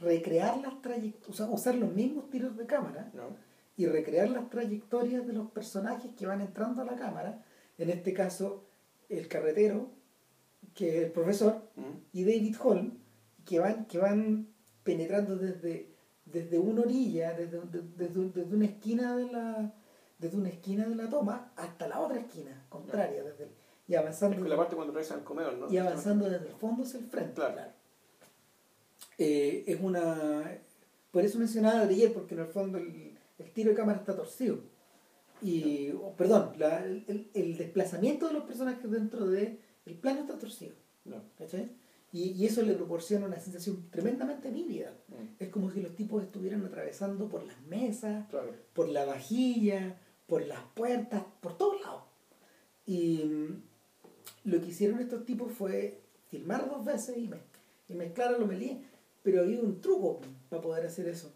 recrear las trayectorias, o sea, usar los mismos tiros de cámara ¿No? y recrear las trayectorias de los personajes que van entrando a la cámara, en este caso, el carretero, que es el profesor, ¿Mm? y David Holm que van, que van penetrando desde, desde una orilla, desde, desde, desde una esquina de la desde una esquina de la toma hasta la otra esquina, contraria, desde el- y avanzando Es con la parte cuando regresan al comedor, ¿no? y avanzando desde el fondo hacia el frente. Claro. Eh, es una por eso mencionaba a Dreyer, porque en el fondo el, el tiro de cámara está torcido. Y, oh, perdón, la- el, el desplazamiento de los personajes dentro del el plano está torcido. No. ¿cachai? Y, y eso le proporciona una sensación tremendamente vívida. Mm. Es como si los tipos estuvieran atravesando por las mesas, Claro. por la vajilla, por las puertas, por todos lados. Y lo que hicieron estos tipos fue filmar dos veces y, mez- y mezclar a. Pero había un truco para poder hacer eso.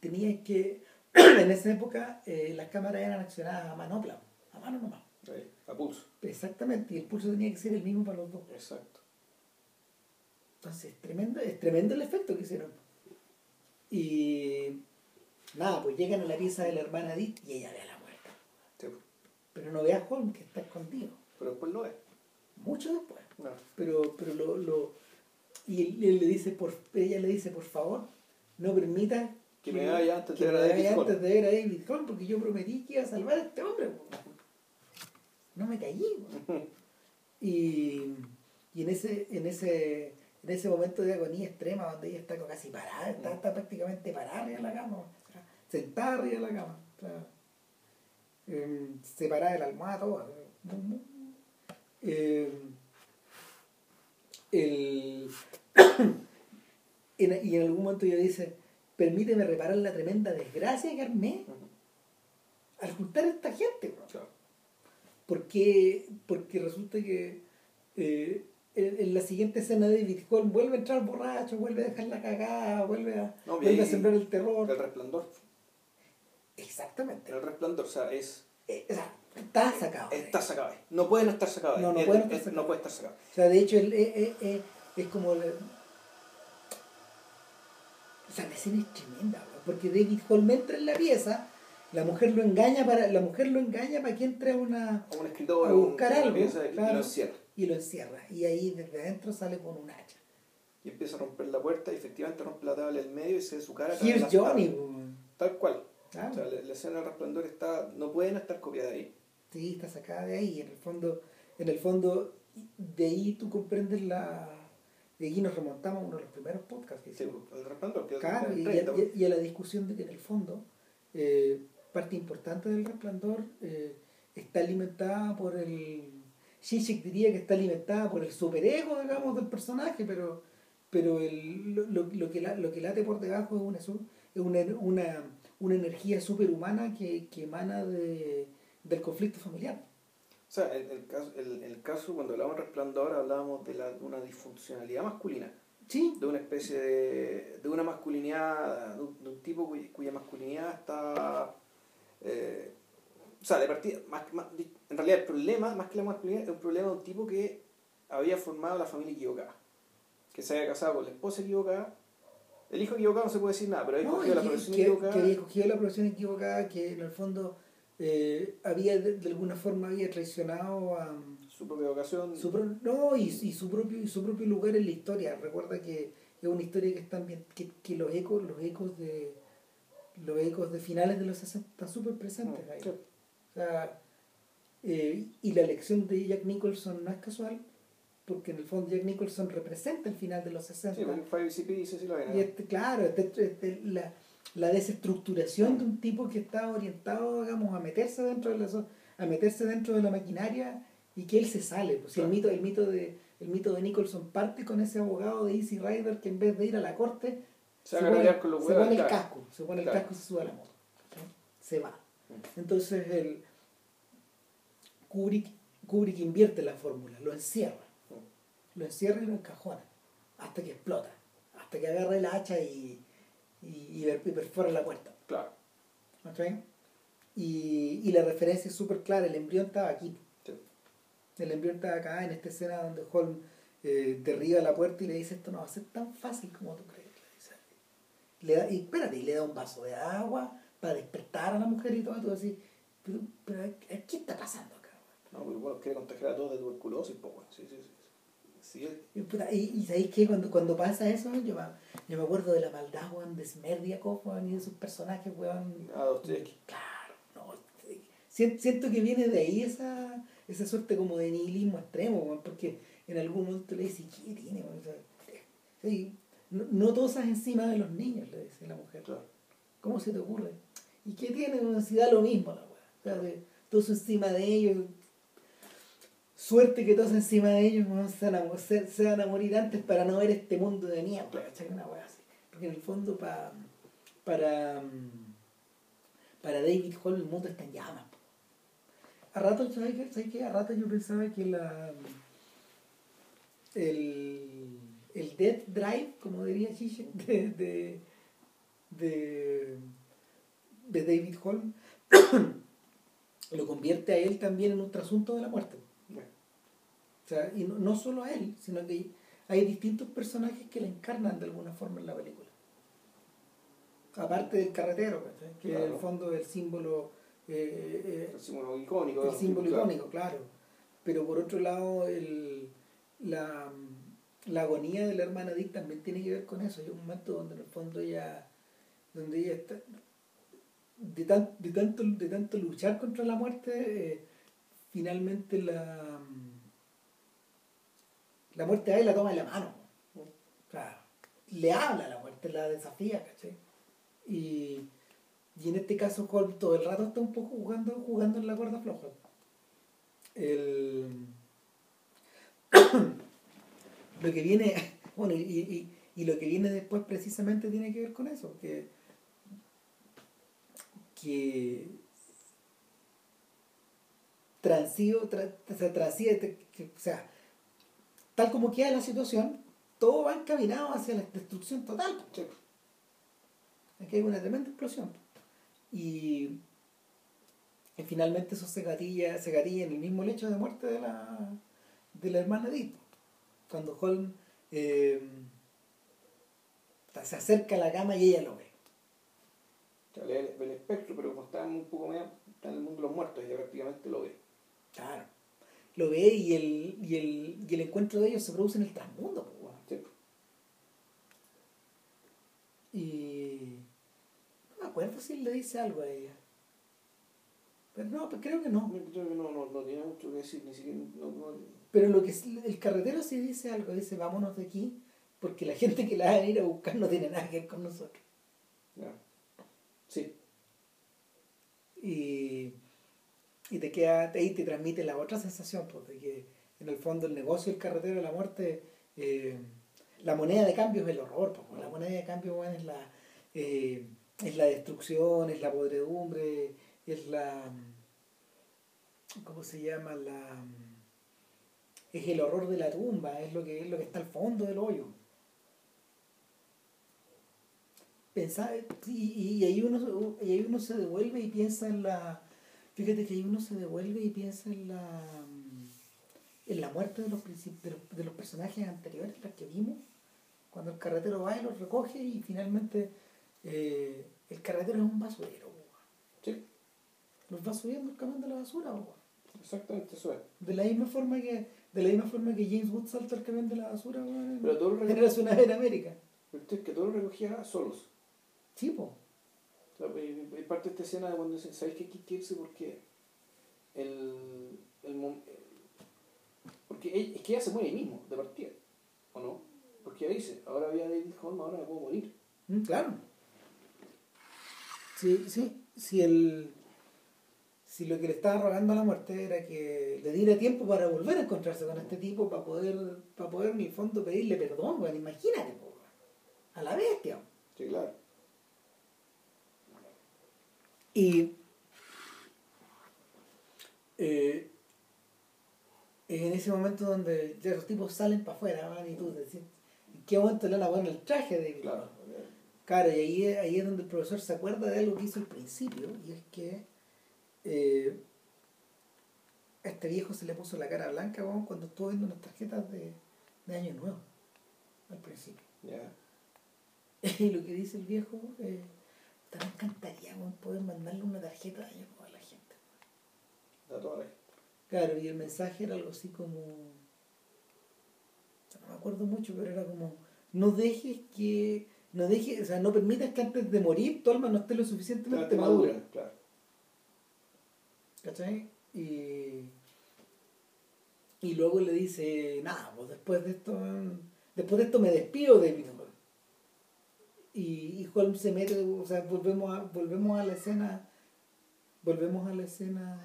Tenías que, en esa época, eh, las cámaras eran accionadas a manopla, a mano nomás. A pulso. Exactamente, y el pulso tenía que ser el mismo para los dos. Exacto. Entonces, tremendo, es tremendo el efecto que hicieron. Y nada, pues llegan a la pieza de la hermana Edith y ella ve a la muerta. Sí, pues. Pero no ve a Holmes que está escondido. Pero después lo es. Mucho después. No. Pero, pero lo, lo y él, él le dice por ella le dice por favor no permita Que me vaya antes que de ver a me David vaya Holmes. antes de ver a David Holmes porque yo prometí que iba a salvar a este hombre no me caí y, y en ese en ese en ese momento de agonía extrema donde ella está casi parada está, está prácticamente parada arriba de la cama o sea, sentada arriba de la cama o sea, em, separada de la almohada todo eh, el, y en algún momento ella dice, permíteme reparar la tremenda desgracia que armé al juntar a esta gente. bro". Claro. Porque, porque resulta que eh, en, en la siguiente escena David Holm vuelve a entrar borracho, vuelve a dejar la cagada, vuelve a, No, vuelve a sembrar el terror. El resplandor. Exactamente. El resplandor, o sea, es. Eh, o sea, está sacado. de. Está sacado ahí. No puede no estar sacado. No, no Es- puede no estar es- sacado. no puede estar sacado. O sea, de hecho, el, eh, eh, eh, es como. la- o sea, la escena es tremenda, bro, porque David Holm entra en la pieza, la mujer lo engaña para, la mujer lo engaña para que entre a una A un escritor, A buscar un- una algo, pieza y claro. lo encierra. y lo encierra. Y ahí desde adentro sale con un hacha. Y empieza a romper la puerta y efectivamente rompe la tabla del medio y se ve su cara. Here's Johnny. Tal cual. Ah, O sea, la, la escena del resplandor está. No puede no estar copiada ahí. Sí, está sacada de ahí. En el fondo, en el fondo, de ahí tú comprendes la. De ahí nos remontamos a uno de los primeros podcasts que Sí, hicimos. el resplandor, que Claro, el y, 30, y- a la discusión de que en el fondo eh, parte importante del resplandor eh, está alimentada por el. Zizek diría que está alimentada por el superego, digamos, del personaje, pero pero el, lo, lo- lo que la- lo que late por debajo es una, es una, una, una energía superhumana que, que emana de, del conflicto familiar. O sea, el, el caso, el, el caso, cuando hablábamos de resplandor, hablábamos de, la, de una disfuncionalidad masculina, Sí, de una especie de, de una masculinidad, de un, de un tipo cuya, cuya masculinidad está. eh, o sea, de partida, más, más- en realidad el problema, más que la masculinidad, es un problema de un tipo que había formado la familia equivocada, que se había casado con la esposa equivocada. El hijo equivocado no se puede decir nada, pero había No, cogido y la profesión que- equivocada. que había escogido la profesión equivocada, que en el fondo eh, había de, de alguna forma había traicionado a su propia vocación. su pro- no y, y su propio y su propio lugar en la historia. Recuerda que es una historia que están bien, que, que los ecos, los ecos de los ecos de finales de los 60 están súper presentes ahí. Sí. O sea, eh, y la elección de Jack Nicholson no es casual, porque en el fondo Jack Nicholson representa el final de los 60. Sí, lo ven. Y este, claro, este- este- la, la desestructuración de un tipo que está orientado, digamos, a meterse dentro de la a meterse dentro de la maquinaria y que él se sale. Pues si el Claro. mito, el mito de, el mito de Nicholson parte con ese abogado de Easy Rider que en vez de ir a la corte Se a pone, con los se el claro. casco, se pone Claro. el casco y se sube a la moto. ¿sí? Se va. Mm. Entonces el Kubrick, Kubrick invierte la fórmula, lo encierra. Lo encierra y lo encajona. Hasta que explota. Hasta que agarra el hacha y, y, y per- y perfora la puerta. Claro. ¿ok? Y, y la referencia es súper clara. El embrión estaba aquí. Sí. El embrión estaba acá en esta escena donde Holm eh, derriba la puerta y le dice esto no va a ser tan fácil como tú crees. Le, da, y espérate, y le da un vaso de agua para despertar a la mujer y todo. Y tú así, pero, pero ¿qué está pasando acá? No, porque bueno, quiere contagiar a todos de tuberculosis, pues bueno. Sí, sí, sí. Sí, Y, puta, y, y ¿sabéis qué? Cuando, cuando pasa eso, yo me, yo me acuerdo de la maldad, weón, de Smerdiakov, weón, y de sus personajes, weón. a Dostoyevsky. Claro, no. sí. Sien- Siento que viene de ahí esa, esa suerte como de nihilismo extremo, weón, porque en algún momento le dice, ¿qué tiene? weón? O sea, sí, no, no tosas encima de los niños, le dice la mujer. Claro. ¿Cómo se te ocurre? ¿Y qué tiene? weón? Si da lo mismo la weá. O sea, toso encima de ellos. Suerte que todos encima de ellos weón, se, van a, se, se van morir antes para no ver este mundo de. ¿cachai? Una weá así. Porque en el fondo pa- para, mm, para David Hall el mundo está en llamas. A rato, ¿sabes? ¿Sabes qué? A rato yo pensaba que la el, el Death Drive, como diría Chiche, de, de, de, de David Holm, lo convierte a él también en un trasunto de la muerte. O sea, y no, no solo a él, sino que hay distintos personajes que le encarnan de alguna forma en la película. Aparte del carretero, ¿cachai? que en el fondo es el símbolo, eh, eh, el símbolo icónico. el símbolo icónico, claro. Pero por otro lado, el, la, la agonía de la hermana Dick también tiene que ver con eso. Hay un momento donde en el fondo ella, donde ella está, de, tan- de, tanto, de tanto luchar contra la muerte, eh, finalmente la, la muerte a él la toma de la mano. O sea, le habla a la muerte, la desafía, ¿cachai? Y, y en este caso todo el rato está un poco jugando, jugando en la cuerda floja. El, lo que viene, bueno, y, y, y, lo que viene después precisamente tiene que ver con eso, que, que transido, tra, transide, o sea, tal como queda la situación, todo va encaminado hacia la destrucción total. Aquí hay una tremenda explosión. Y, y finalmente eso se gatilla, se gatilla en el mismo lecho de muerte de la, de la hermana Edith. Cuando Holm eh, se acerca a la cama y ella lo ve. ve el, espectro, pero como está un poco está en el mundo de los muertos, ella prácticamente lo ve. Claro. Lo ve y el, y el, y el encuentro de ellos se produce en el transmundo. Sí. Y no me acuerdo si él le dice algo a ella. Pero no, pues creo que no. Creo que no, no, no tiene mucho que decir, ni siquiera. No, no. Pero lo que el carretero sí dice algo, dice vámonos de aquí, porque la gente que la va a ir a buscar no tiene nada que ver con nosotros. Sí. Y, y te queda, ahí te transmite la otra sensación, pues, de que en el fondo el negocio del carretero de la muerte, eh, la moneda de cambio es el horror, pues, la moneda de cambio es la eh, es la destrucción, es la podredumbre, es la ¿cómo se llama? la es el horror de la tumba, es lo que, es lo que está al fondo del hoyo. Pensar, y, y, ahí uno, y ahí uno se devuelve y piensa en la. Fíjate que ahí uno se devuelve y piensa en la en la muerte de los, de los, de los personajes anteriores, las que vimos, cuando el carretero va y los recoge y finalmente eh, el carretero es un basurero. Sí. Los va subiendo el camión de la basura. Exactamente, eso es. De la misma forma que de la misma forma que James Wood salta el camión de la basura, bueno, pero todo lo recogía, en América. Pero es que todo lo recogía solos. Sí, po. Hay parte de esta escena de cuando dicen, ¿sabes qué hay que irse? Porque el, el, porque es que ella se muere ahí mismo, de partida, ¿o no? Porque ella dice, ahora había David Holm, ahora me puedo morir. Mm, claro. Sí, sí, si el si lo que le estaba rogando a la muerte era que le diera tiempo para volver a encontrarse con este tipo, para poder, para poder en el fondo pedirle perdón, bueno, imagínate, a la bestia. Sí, claro. Y eh, en ese momento donde ya los tipos salen para afuera, y tú decís, ¿en qué momento le van a poner el traje de Claro. Claro, y ahí, ahí es donde el profesor se acuerda de algo que hizo al principio, y es que eh, a este viejo se le puso la cara blanca cuando estuvo viendo unas tarjetas de, de Año Nuevo, al principio. y lo que dice el viejo, eh, te encantaría poder mandarle una tarjeta de Año a la gente. A toda la gente. Claro, y el mensaje era algo así como. No me acuerdo mucho, pero era como: no dejes que. No dejes, o sea, no permitas que antes de morir tu alma no esté lo suficientemente madura. Claro. ¿Cachai? Y, y luego le dice, nada, pues después de esto, después de esto me despido de Holmes. Y, y se mete, o sea, volvemos a, volvemos a la escena, volvemos a la escena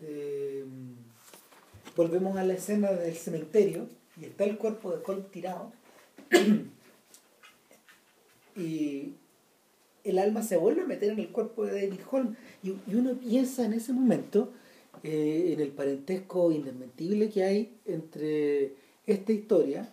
de volvemos a la escena del cementerio y está el cuerpo de Holmes tirado. Y el alma se vuelve a meter en el cuerpo de David Holmes. Y, uno piensa en ese momento eh, en el parentesco indesmentible que hay entre esta historia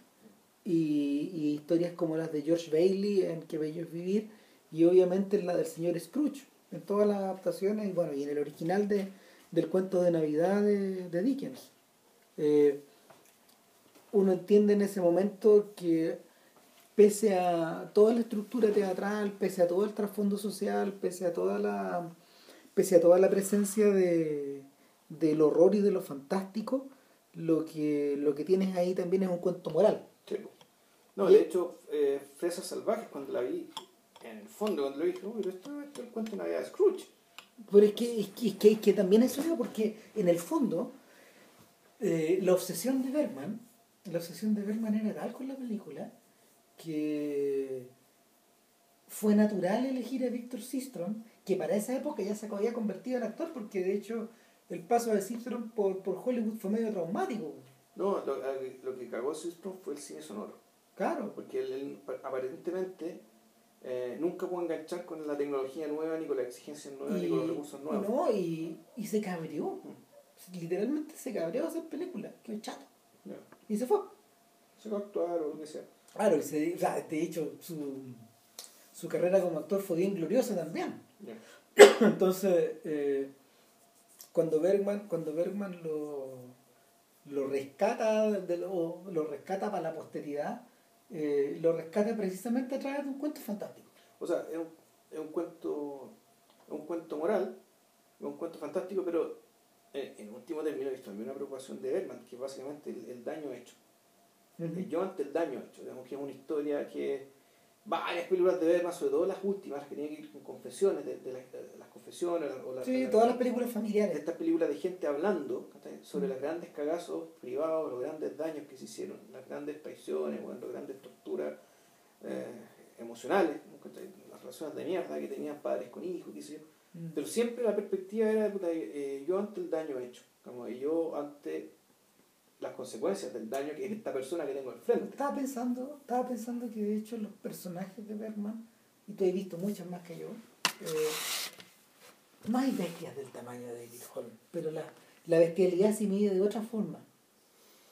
y, historias como las de George Bailey en Que Bello es Vivir y obviamente la del señor Scrooge en todas las adaptaciones y bueno y en el original de, del cuento de Navidad de, Dickens. Eh, uno entiende en ese momento que pese a toda la estructura teatral, pese a todo el trasfondo social, pese a toda la, pese a toda la presencia de, del horror y de lo fantástico, lo que, lo que tienes ahí también es un cuento moral. No, de hecho, eh, Fresas Salvajes, cuando la vi, en el fondo, cuando lo vi, dije, pero esto, es el cuento de Navidad de Scrooge. Pero es que, es que, que, también es eso, porque en el fondo, eh, la obsesión de Bergman, la obsesión de Bergman era tal con la película, que fue natural elegir a Víctor Sistrom, que para esa época ya se había convertido en actor, porque de hecho el paso de Sistrom por, por Hollywood fue medio traumático. No, lo, lo que cagó Systrom fue el cine sonoro. Claro. Porque él, aparentemente eh, nunca pudo enganchar con la tecnología nueva, ni con la exigencia nueva, ni con los recursos nuevos. No, y, y se cabreó. Mm. Literalmente se cabreó a hacer películas. Qué chato. Y se fue. Se fue a actuar o lo que sea. Claro, y se, o sea, de hecho, su, su carrera como actor fue bien gloriosa también. Entonces, eh, cuando Bergman, cuando Bergman lo, lo rescata de lo, lo rescata para la posteridad, eh, lo rescata precisamente a través de un cuento fantástico. O sea, es un, es un cuento es un cuento moral, es un cuento fantástico, pero eh, en último término esto también una preocupación de Bergman, que es básicamente el, daño hecho. Yo ante el daño hecho, digamos que es una historia que varias películas de Bergman, sobre todo las últimas, que tienen que ir con confesiones, de, las, confesiones. O las, sí, todas las películas familiares. De estas películas de gente hablando sobre los grandes cagazos privados, los grandes daños que se hicieron, las grandes traiciones, bueno, las grandes torturas eh, emocionales, las relaciones de mierda que tenían padres con hijos, qué sé yo. Mm. Pero siempre la perspectiva era, eh, yo ante el daño hecho, como yo ante las consecuencias del daño que es esta persona que tengo al frente. Estaba pensando, estaba pensando que de hecho los personajes de Bergman, y tú has visto muchas más que yo, eh, no hay bestias del tamaño de David Holm, pero la, la bestialidad se mide de otra forma.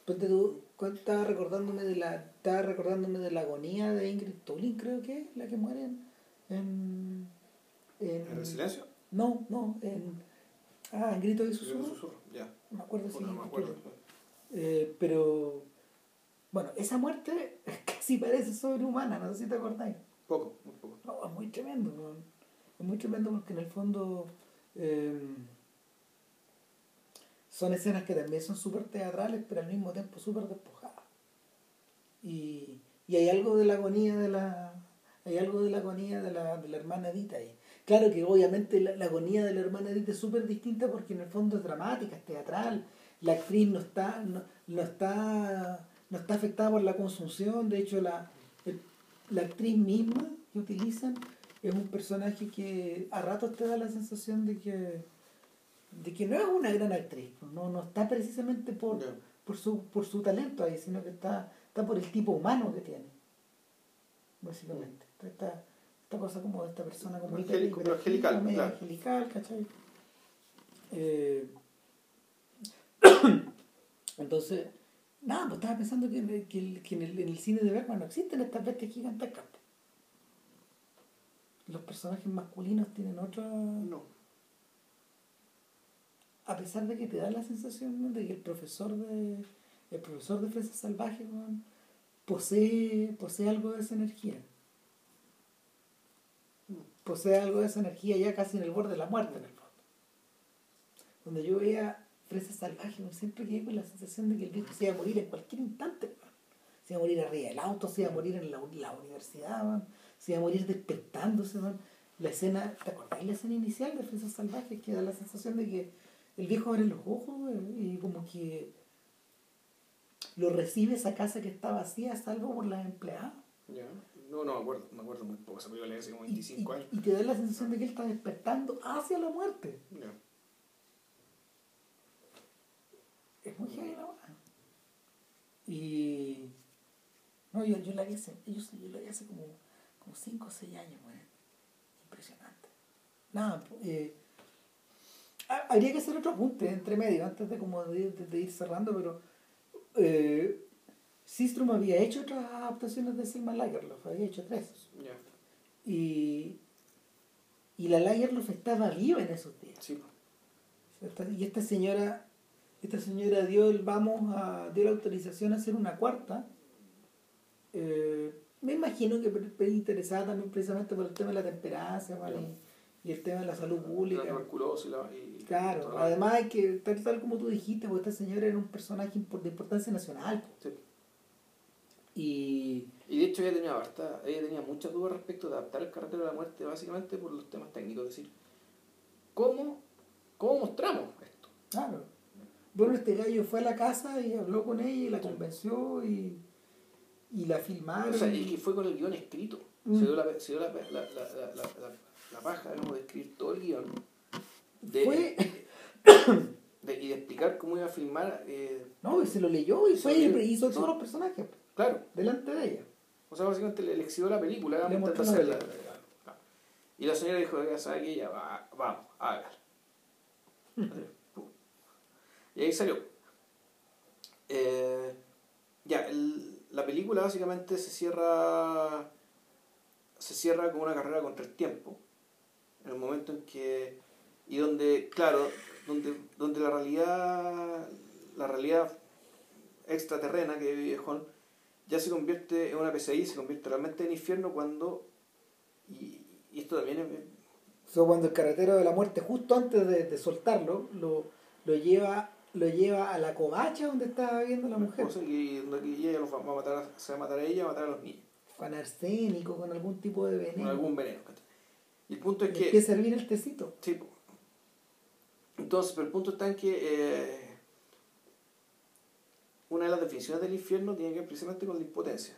Ponte tú, estaba recordándome de la, estaba recordándome de la agonía de Ingrid Tolin, creo que es, la que muere en, en, en, el silencio? No, no, en Ah, en Grito y Susurro. ya. No me acuerdo si. No me acuerdo. Eh, pero, bueno, esa muerte casi parece sobrehumana, no sé si te acordáis. Poco, muy poco. No, es muy tremendo, es muy tremendo porque en el fondo em, son escenas que también son súper teatrales, pero al mismo tiempo súper despojadas. Y, y hay algo de la agonía de la hay algo de la agonía de la, de la hermana Edith ahí. Claro que obviamente la, la agonía de la hermana Edith es súper distinta porque en el fondo es dramática, es teatral, la actriz no está, no, está, no está afectada por la consunción, de hecho la, la actriz misma que utilizan es un personaje que a ratos te da la sensación de que, de que no es una gran actriz, pues, no, no está precisamente por, por, su, por su talento ahí, sino que está, está por el tipo humano que tiene, básicamente. Esta, esta cosa como de esta persona como angelical, angelical, ¿cachai? Eh, entonces, nada, pues estaba pensando que, en, el, cine de Bergman no existen estas bestias gigantescas. Los personajes masculinos tienen otra. No. A pesar de que te da la sensación de que el profesor de. El profesor de Fresas Salvajes posee, posee algo de esa energía. Posee algo de esa energía ya casi en el borde de la muerte, en el fondo. Donde yo veía fresa salvaje, siempre quedé con la sensación de que el viejo se iba a morir en cualquier instante, se iba a morir arriba del auto, se iba a morir en la, universidad, se iba a morir despertándose, la escena, ¿te acordás la escena inicial de Fresa Salvaje? Que da la sensación de que el viejo abre los ojos y como que lo recibe esa casa que está vacía, salvo por las empleadas. No, no me acuerdo, me acuerdo muy poco, esa película hace como 25 años. Y te da la sensación de que él está despertando hacia la muerte. Es muy heavy Y. No, yo, yo la vi hace, yo, yo la vi hace como, como 5 o 6 años, Impresionante. Nada, eh, habría que hacer otro apunte entre medio, antes de como de, ir cerrando, pero eh, Sistrom había hecho otras adaptaciones de Selma Lagerlof, había hecho tres. Y, y la Lagerlof estaba viva en esos días. Sí. Y esta señora esta señora dio el vamos a dio la autorización a hacer una cuarta. Eh, me imagino que interesada también precisamente por el tema de la temperancia y, el tema de la salud pública. La tuberculosis claro además hay que tal, tal como tú dijiste porque esta señora era un personaje de importancia nacional sí. y y de hecho ella tenía ella tenía muchas dudas respecto de adaptar el carretero de la muerte básicamente por los temas técnicos es decir cómo cómo mostramos esto claro bueno, este gallo fue a la casa y habló con ella y la convenció y, y la filmaron. O sea, y que fue con el guion escrito. Se dio, la, se dio la, la, la, la, paja de escribir todo el guion. De, de, y de explicar cómo iba, filmar. Eh, no, y se lo leyó y fue y hizo todos los personajes claro. delante de ella. O sea, básicamente le, le exhibió la película, Le digamos, la. Y la señora dijo, ya sabe que ya va, vamos, hágalo. y ahí salió. Eh, ya, el- la película básicamente se cierra se cierra con una carrera contra el tiempo en el momento en que y donde claro donde donde la realidad la realidad extraterrena que vive Jon ya se convierte en una pesadilla se convierte realmente en infierno cuando y, y esto también es cuando el carretero de la muerte, justo antes de, de soltarlo, lo, lo lleva lo lleva a la covacha donde estaba viviendo la mujer. que, donde que ella va a matar se va a matar a ella va a matar a los niños Con arsénico, con algún tipo de veneno. con algún veneno ¿cachai? y el punto es que a servir el tecito. Sí. Entonces, pero el punto está en que eh, una de las definiciones del infierno tiene que ver precisamente con la impotencia.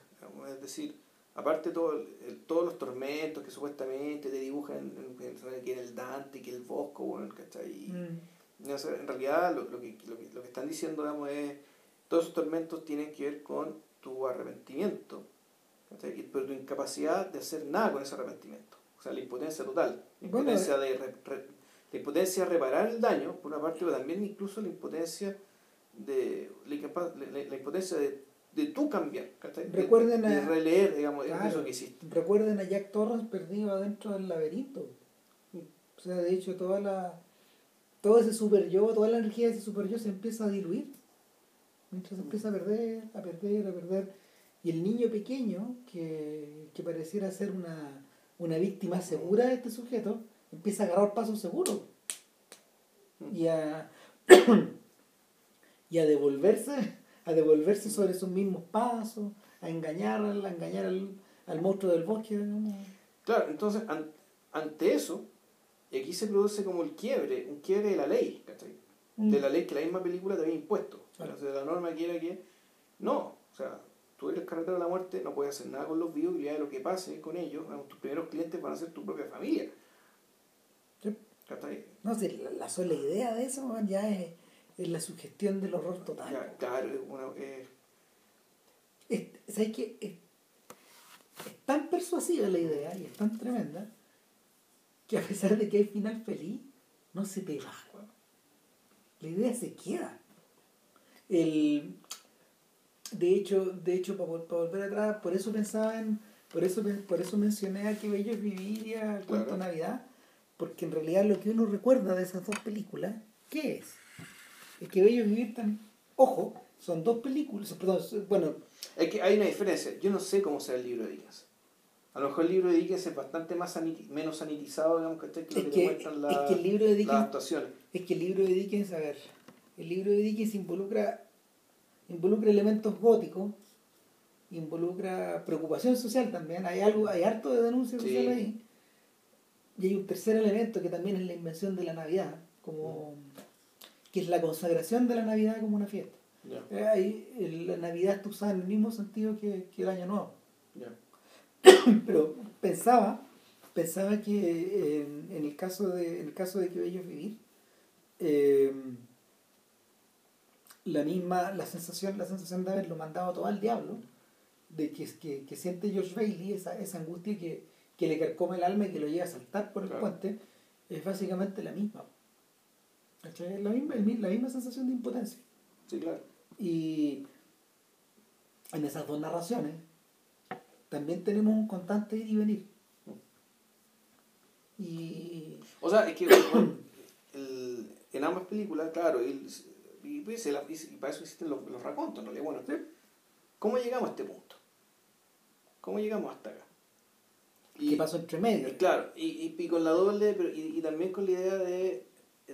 Es decir, aparte todo el- todos los tormentos que supuestamente te dibujan en, en- que en el Dante, que el Bosco, bueno, ¿cachai? Y, Mm. En realidad lo, lo que, lo, que, lo que están diciendo digamos, es todos esos tormentos tienen que ver con tu arrepentimiento. Y- pero tu incapacidad de hacer nada con ese arrepentimiento. O sea, la impotencia total. La Bueno, impotencia, de, re- re- la impotencia de reparar el daño, por una parte, pero también incluso la impotencia de la, la- la- impotencia de, de tú cambiar, ¿cachai? De- Recuerden de, releer, digamos, Claro. eso que hiciste. Recuerden a Jack Torrance perdido adentro del laberinto. O sea, de hecho, toda la todo ese super yo, toda la energía de ese super yo se empieza a diluir. Mientras se empieza a perder, a perder, a perder. Y el niño pequeño, que, que pareciera ser una, una víctima segura de este sujeto, empieza a agarrar pasos seguros. Y a, y a devolverse, a devolverse sobre esos mismos pasos, a engañar, a engañar al, al monstruo del bosque. Claro, entonces, an- ante eso, y aquí se produce como el quiebre, un quiebre de la ley, ¿cachai? De la ley que la misma película te había impuesto. Claro. Sea, la norma que era que, no, o sea, tú eres el carretero de la muerte, no puedes hacer nada con los vivos y ya de lo que pase con ellos, tus primeros clientes van a ser tu propia familia. Sí. ¿Cachai? No sé, la, la sola idea de eso man, ya es, es la sugestión del horror total. Ya, claro, es una, eh, Es- ¿Sabes qué? Es, es tan persuasiva la idea y es tan tremenda que a pesar de que hay final feliz, no se te va. weón. La idea se queda. El, de hecho, de hecho para, volver atrás, por eso pensaba en, por eso, por eso mencioné a que bello es vivir y a Cuento Claro. Navidad, porque en realidad lo que uno recuerda de esas dos películas, ¿qué es? Es que bello es vivir tan, ojo, son dos películas, perdón, bueno, es que hay una diferencia. Yo no sé cómo será el libro de Dickens. A lo mejor el libro de Dickens es bastante más menos sanitizado, digamos, ¿cachai? que lo Es que, que, te muestran la- es que el libro de las adaptaciones. es que el libro de Dickens, a ver, el libro de Dickens involucra, involucra elementos góticos, involucra preocupación social también, hay algo, hay harto de denuncia Sí. social ahí. Y hay un tercer elemento que también es la invención de la Navidad, como que es la consagración de la Navidad como una fiesta. Eh, ahí, la Navidad está usada en el mismo sentido que, que el Año Nuevo. pero pensaba pensaba que en, en el caso de en el caso de que bello es vivir eh, la misma la sensación la sensación de haberlo mandado todo al diablo de que, que, que siente George Bailey esa, esa angustia que, que le carcome el alma y que lo lleva a saltar por el Claro. puente es básicamente la misma. Es la misma, la misma sensación de impotencia Sí, claro. y en esas dos narraciones también tenemos un constante ir y venir. Y O sea, es que el- en ambas películas, claro, y, y, pues, y para eso existen los, los racontos, ¿no? Bueno, ¿cómo llegamos a este punto? ¿Cómo llegamos hasta acá? qué pasó entre medio. y claro, y, y, y con la doble, pero, y, y también con la idea de,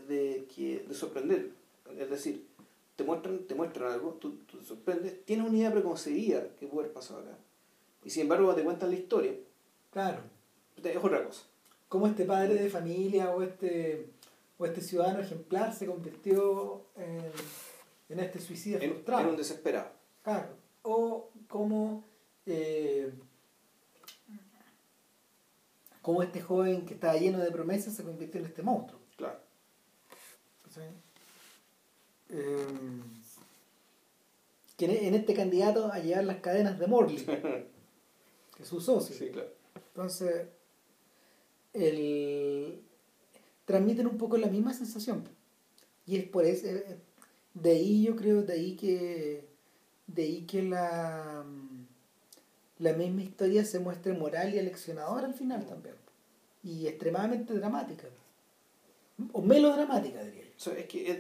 de, que, de sorprender. Es decir, te muestran, te muestran algo, tú, tú te sorprendes, tienes una idea preconcebida que puede haber pasado acá. Y sin embargo, cuando te cuentan la historia, Claro. es otra cosa. Cómo este padre de familia o este o este ciudadano ejemplar se convirtió en, en este suicida En, frustrado. en un desesperado. Claro. O cómo, eh, cómo este joven que estaba lleno de promesas se convirtió en este monstruo. Claro. eh, que en, en este candidato a llevar las cadenas de Morley, que es su socio. Sí, claro. Entonces, el, transmiten un poco la misma sensación. Y es por eso, eh, de ahí yo creo, de ahí que, de ahí que la, la misma historia se muestre moral y aleccionadora al final también. Y extremadamente dramática. O melodramática, diría yo. Es que es,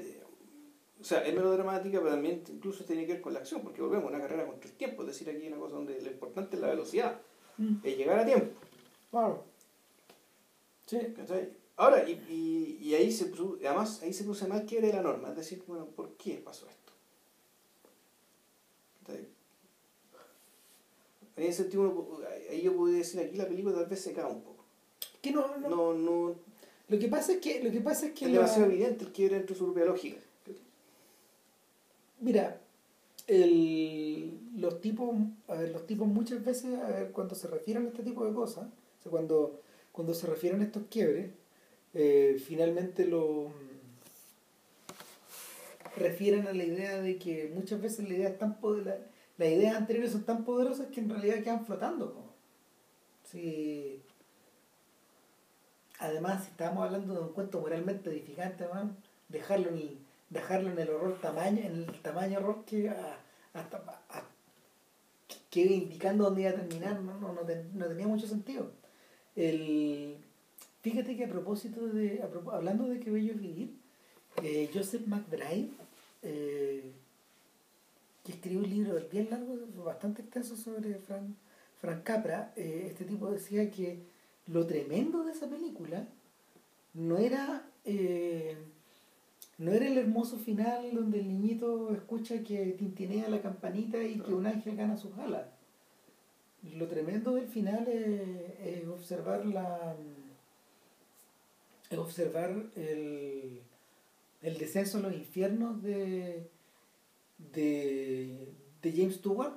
o sea, es melodramática, pero también incluso tiene que ver con la acción, porque volvemos a una carrera contra el tiempo. Es decir, aquí hay una cosa donde lo importante es la velocidad, Mm, es llegar a tiempo. Claro. Sí. ¿cachai? Ahora, y, y, y ahí se produ- además ahí se produce más quiebre de la norma, es decir, bueno, ¿por qué pasó esto? ¿Cachai? En ese sentido, uno ahí yo podría decir, aquí la película tal vez se cae un poco. Que no, no- No, no, Lo que pasa es que, lo que, pasa es que es la- demasiado evidente el quiebre entre su propia lógica. Mira, los tipos, los tipos muchas veces, cuando se refieren a este tipo de cosas, o sea, cuando, cuando se refieren a estos quiebres, eh, finalmente lo refieren a la idea de que muchas veces la idea tan las ideas anteriores son tan poderosas que en realidad quedan flotando. po. Si- Además, si estamos hablando de un cuento moralmente edificante, man, dejarlo en el, dejarlo en el horror tamaño, en el tamaño horror que a- hasta a- que indicando dónde iba a terminar, no, no, no, ten- no tenía mucho sentido. El, fíjate que a propósito de, a hablando de que bello es vivir, eh, Joseph McBride, eh, que escribió un libro bien largo, bastante extenso sobre Frank, Frank Capra, eh, este tipo decía que lo tremendo de esa película no era eh, no era el hermoso final donde el niñito escucha que tintinea la campanita y que un ángel gana sus alas. Lo tremendo del final es, observar la es observar el, el descenso a los infiernos de, de, de James Stewart,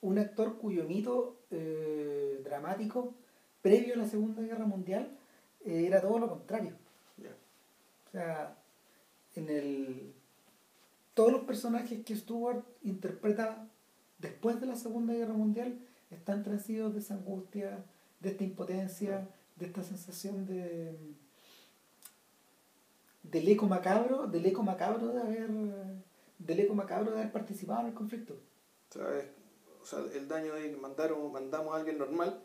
un actor cuyo mito eh, dramático previo a la Segunda Guerra Mundial eh, era todo lo contrario. Sea, en el todos los personajes que Stewart interpreta después de la Segunda Guerra Mundial están transidos de esa angustia, de esta impotencia, de esta sensación de del eco macabro, del eco macabro de haber del eco macabro de haber participado en el conflicto. O sea, es- o sea, el daño de que mandaron, mandamos a alguien normal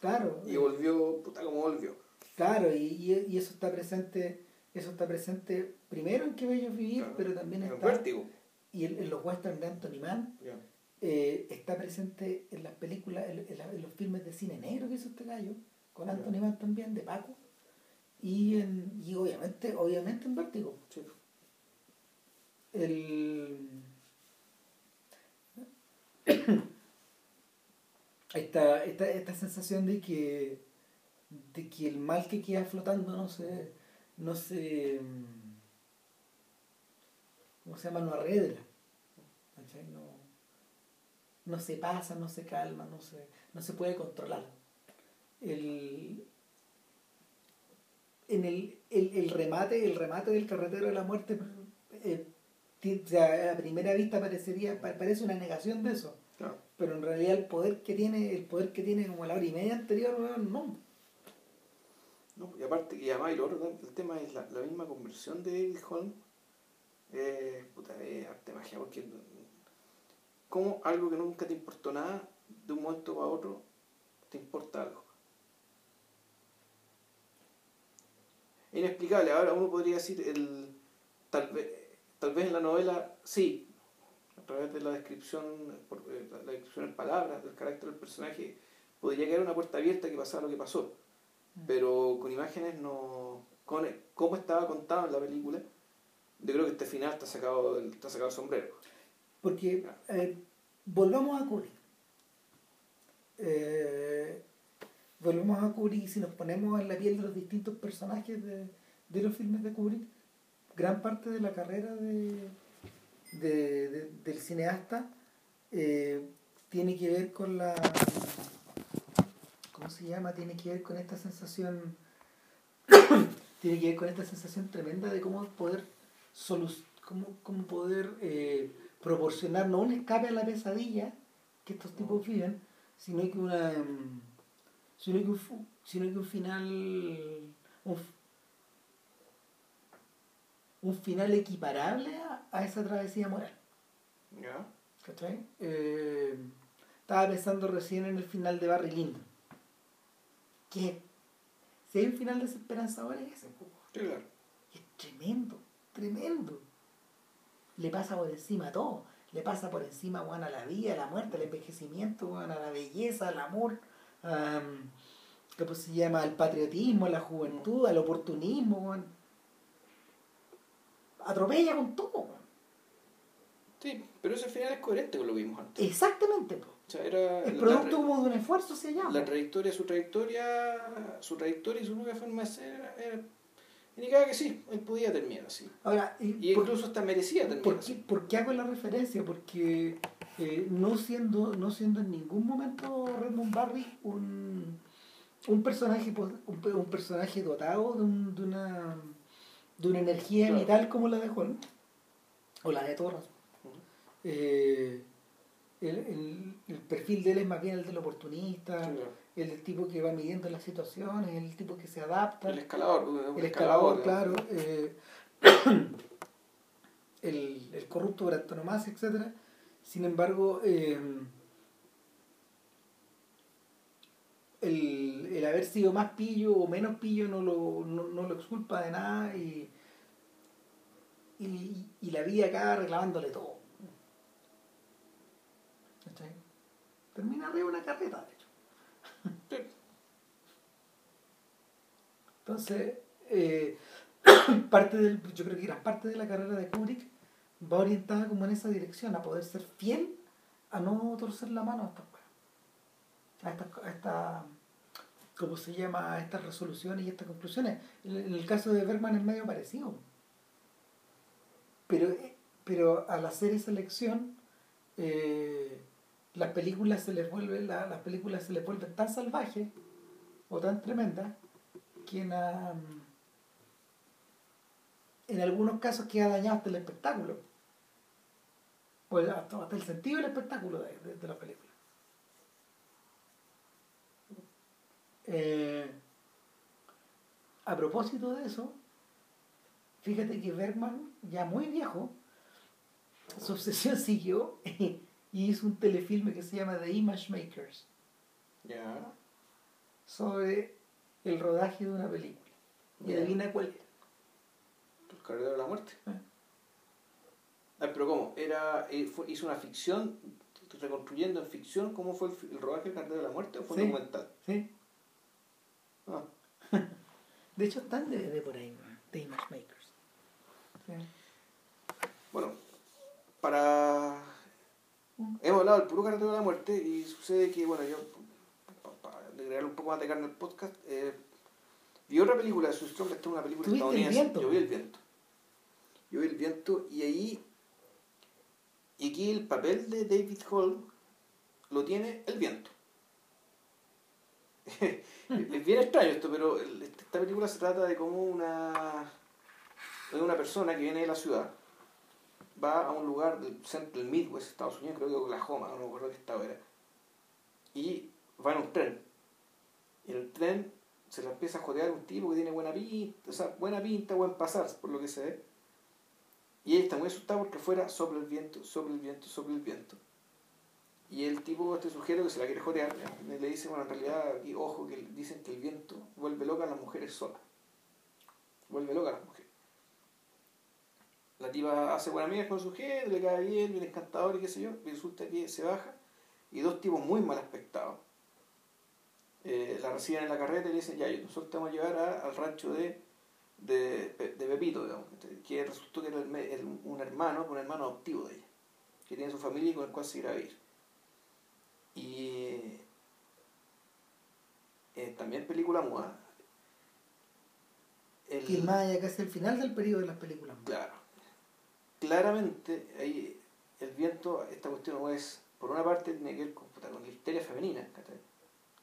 Claro. y volvió, puta como volvió. Claro, y, y, y eso está presente, eso está presente primero en Que Bello Vivir, Claro. pero también En está vértigo. y en, en los westerns de Anthony Mann eh, está presente en las películas, en, en la- en los filmes de cine negro que hizo este gallo, con. Anthony Mann también, de Paco, y en, y obviamente, obviamente en Vértigo. Sí. El esta, esta, esta sensación de que de que el mal que queda flotando no se no se ¿cómo se llama? no arredra ¿cachai? no, no se pasa, no se calma, no se, no se puede controlar el en el, el, el remate el remate del carretero de la muerte eh, a primera vista parecería pa- parece una negación de eso Claro. pero en realidad el poder que tiene el poder que tiene como la hora y media anterior no No, y aparte, y además, y lo otro, el tema es la, la misma conversión de David Holm. Eh, puta, es arte magia, porque como algo que nunca te importó nada, de un momento a otro, te importa algo. Inexplicable. Ahora uno podría decir, el, tal, vez, tal vez en la novela, sí, a través de la descripción, por, eh, la, la descripción en palabras del carácter del personaje, podría quedar una puerta abierta que pasara lo que pasó pero con imágenes no con cómo estaba contado en la película yo creo que este final está sacado está sacado del sombrero Porque, eh, volvamos a Kubrick. Eh, volvemos a Kubrick y si nos ponemos en la piel de los distintos personajes de, de los filmes de Kubrick, gran parte de la carrera de, de- de- del cineasta eh, tiene que ver con la... ¿Cómo se llama? Tiene que ver con esta sensación... tiene que ver con esta sensación tremenda de cómo poder cómo, cómo poder eh, proporcionar no un escape a la pesadilla que estos tipos viven, sino que una em, sino que un, sino que un final un, un final equiparable a, esa travesía moral. ¿Ya? ¿Cachai? Eh, estaba pensando recién en el final de Barry Lyndon. Que si hay un final desesperanzador es ese. Claro. Es tremendo, tremendo. Le pasa por encima a todo. Le pasa por encima bueno, a la vida, a la muerte, al envejecimiento, bueno, a la belleza, al amor, a, ¿qué se llama? al patriotismo, a la juventud, al oportunismo. Bueno. Atropella con todo. Sí, pero ese final es coherente con lo que vimos antes. Exactamente. O sea, era el producto como de un esfuerzo se llama. La trayectoria, su trayectoria, su trayectoria y su nueva forma de ser era, indicaba que sí, él podía terminar así. Ahora, y, incluso hasta merecía terminar ¿por qué, ¿Por qué hago la referencia? Porque eh, no siendo no siendo en ningún momento Redmond Barry un, un personaje un, personaje dotado de, un, de una de una energía vital como la de Juan o la de Torres eh, el, el, perfil de él es más bien el del oportunista, el del tipo que va midiendo las situaciones, el tipo que se adapta. El escalador. El escalador, claro. Eh, el, el, corrupto por antonomasia, etc. Sin embargo, eh, el, el, haber sido más pillo o menos pillo no lo, no, no lo exculpa de nada y, y, y la vida acá reclamándole todo. Termina arriba una carreta, de hecho. Entonces, eh, parte del, yo creo que gran parte de la carrera de Kubrick va orientada como en esa dirección, a poder ser fiel, a no torcer la mano a estas a estas, a esta, ¿cómo se llama? A estas resoluciones y estas conclusiones. En el caso de Bergman es medio parecido. Pero, pero al hacer esa elección, eh, las películas se les vuelve la, las películas se les vuelven tan salvajes o tan tremendas que en, algunos casos queda dañado hasta el espectáculo. Pues hasta, hasta el sentido del espectáculo de, de, la película. Eh, a propósito de eso fíjate que Bergman ya muy viejo su obsesión siguió y hizo un telefilme que se llama The Image Makers. Ya. Sobre el rodaje de una película. Y adivina cuál era. El Carrero de la Muerte. Ah. ah pero ¿cómo? Era, eh, hizo una ficción, reconstruyendo en ficción cómo fue el, rodaje del Carrero de la Muerte o fue un documental. Sí. Ah. de hecho están de, de por ahí, The Image Makers. Bueno, para Hemos hablado del puro carretero de la muerte y sucede que, bueno, yo, para agregar un poco más de carne al podcast, eh, vi otra película de Strong, esta es una película estadounidense. Yo vi el viento. Yo vi el viento y ahí, y aquí el papel de David Hall lo tiene el viento. es bien extraño esto, pero esta película se trata de como una, de una persona que viene de la ciudad va a un lugar del centro del Midwest, Estados Unidos, creo que Oklahoma, no me acuerdo qué estado era, y va en un tren. Y el tren se le empieza a jodear un tipo que tiene buena pinta, o sea, buena pinta, buen pasar, por lo que se ve. Y él está muy asustado porque fuera sopla el viento, sopla el viento, sopla el viento. Y el tipo, este sujeto que se la quiere jodear, le dice, bueno, en realidad, aquí, ojo, que dicen que el viento vuelve loca a las mujeres solas. Vuelve loca a las mujeres la tipa hace buenas amigas con su gente, le cae bien, bien encantador y qué sé yo, y resulta que se baja y dos tipos muy mal aspectados eh, la reciben en la carreta y le dicen, ya, nosotros te vamos a llevar al rancho de, de, de, Pepito, digamos, que resultó que era un hermano, un hermano adoptivo de ella, que tiene su familia y con el cual se irá a vivir. Y eh, también película muda. El, y más allá que es el final del periodo de las películas. Claro claramente ahí el viento, esta cuestión es, por una parte tiene que ver con, la histeria femenina,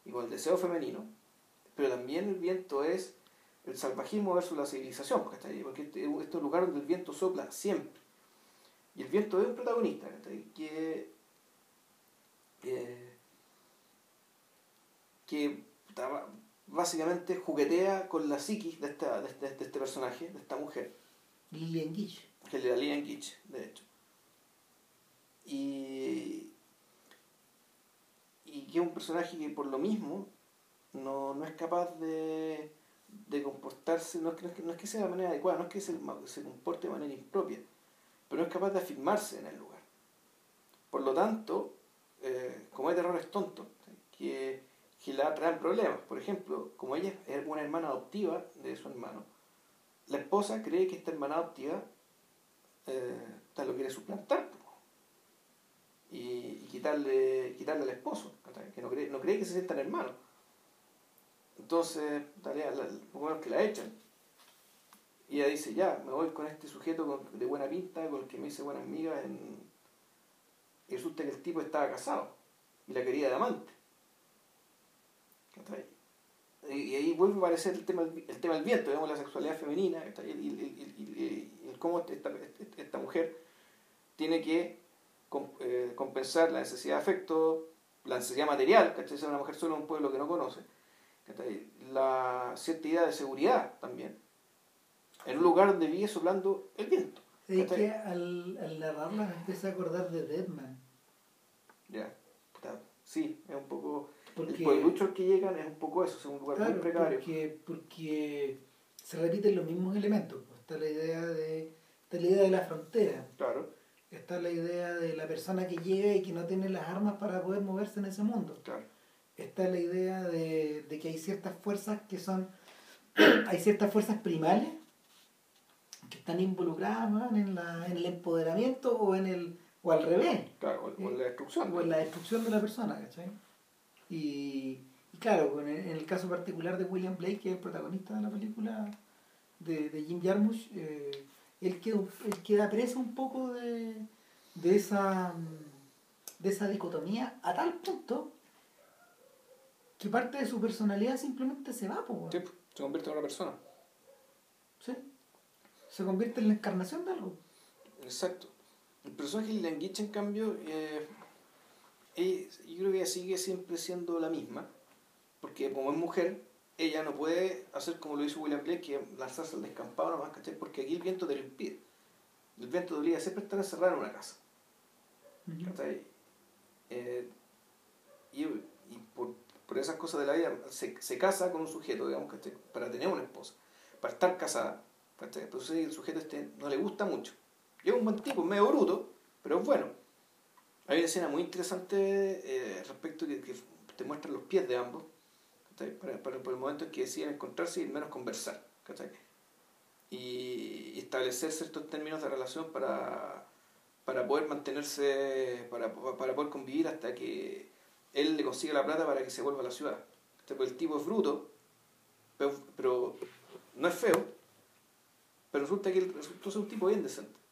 y con el deseo femenino, pero también el viento es el salvajismo versus la civilización, porque este, este es un lugar donde el viento sopla siempre. Y el viento es un protagonista que, eh, que básicamente juguetea con la psiquis de, esta, de, este, de este personaje, de esta mujer. Lilian Gitch. Que le da Lilian Gitch, de hecho. Y, y que es un personaje que por lo mismo no, no es capaz de, de comportarse, no es, que, no, es que, sea de manera adecuada, no es que se, se comporte de manera impropia, pero no es capaz de afirmarse en el lugar. Por lo tanto, eh, comete errores tontos que, que le traen problemas. Por ejemplo, como ella es una hermana adoptiva de su hermano, la esposa cree que esta hermana adoptiva eh, lo quiere suplantar y, quitarle, quitarle al esposo, que no cree, no cree que se sientan hermanos. Entonces, tarea, bueno que la echan. Y ella dice, ya, me voy con este sujeto de buena pinta, con el que me hice buena amiga, y resulta que el tipo estaba casado y la quería de amante. Y ahí vuelve a aparecer el tema, el tema del viento, digamos, la sexualidad femenina, cómo esta, esta, mujer tiene que eh, compensar la necesidad de afecto, la necesidad material, ¿cachai? Es una mujer solo en un pueblo que no conoce, la cierta idea de seguridad también, en un lugar donde vive soplando el viento. Es que al, al narrarla me empieza a acordar de Deadman. Ya, sí, es un poco... Porque, el pueblucho que llegan es un poco eso, es un lugar muy precario. Porque, porque se repiten los mismos elementos. Está la idea de, está la idea de la frontera. Claro. Está la idea de la persona que llega y que no tiene las armas para poder moverse en ese mundo. Claro. Está la idea de, de que hay ciertas fuerzas que son... hay ciertas fuerzas primales que están involucradas en, la, en el empoderamiento o en el o al revés. Claro, o en la destrucción. O en la destrucción de la persona, ¿cachai? Y, claro, en el, caso particular de William Blake, que es el protagonista de la película de, de Jim Jarmusch, eh, él, queda, él queda preso un poco de, de, esa, de esa dicotomía a tal punto que parte de su personalidad simplemente se va. sí, se convierte en una persona. Sí, se convierte en la encarnación de algo. Exacto. El personaje de Languich, en cambio, eh, yo creo que ella sigue siempre siendo la misma, porque como es mujer, ella no puede hacer como lo hizo William Blake, que lanzarse al descampado nomás, ¿cachai? Porque aquí el viento te lo impide. El viento te obliga siempre estar encerrado en una casa. Eh, y, por, por, esas cosas de la vida se, se casa con un sujeto, digamos, ¿cachai? Para tener una esposa, para estar casada. ¿cachai? Entonces el sujeto este no le gusta mucho. Y es un buen tipo, medio bruto, pero es bueno. Hay una escena muy interesante eh, respecto que, que te muestra los pies de ambos, para, para, por el momento en que deciden encontrarse y menos conversar. Y, establecer ciertos términos de relación para, para poder mantenerse, para, para poder convivir hasta que él le consiga la plata para que se vuelva a la ciudad. Porque el tipo es bruto, pero, pero no es feo, pero resulta que él resultó un tipo bien decente.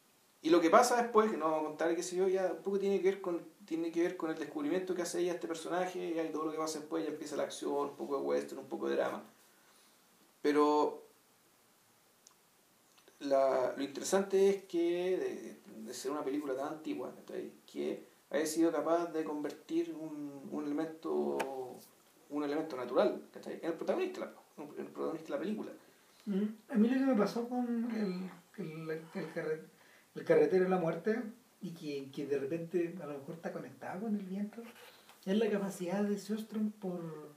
Y lo que pasa después, que no vamos a contar, que sé yo, ya un poco tiene que ver con, tiene que ver con el descubrimiento que hace ella este personaje, y todo lo que pasa después, ya empieza la acción, un poco de western, un poco de drama. Pero la, lo interesante es que, de, ser una película tan antigua, que haya sido capaz de convertir un, un elemento un elemento natural en el protagonista, en el protagonista de la película. Mm, a mí lo que me pasó con el, el, el, el carretero de la muerte y que, que, de repente a lo mejor está conectado con el viento, es la capacidad de Sjöström por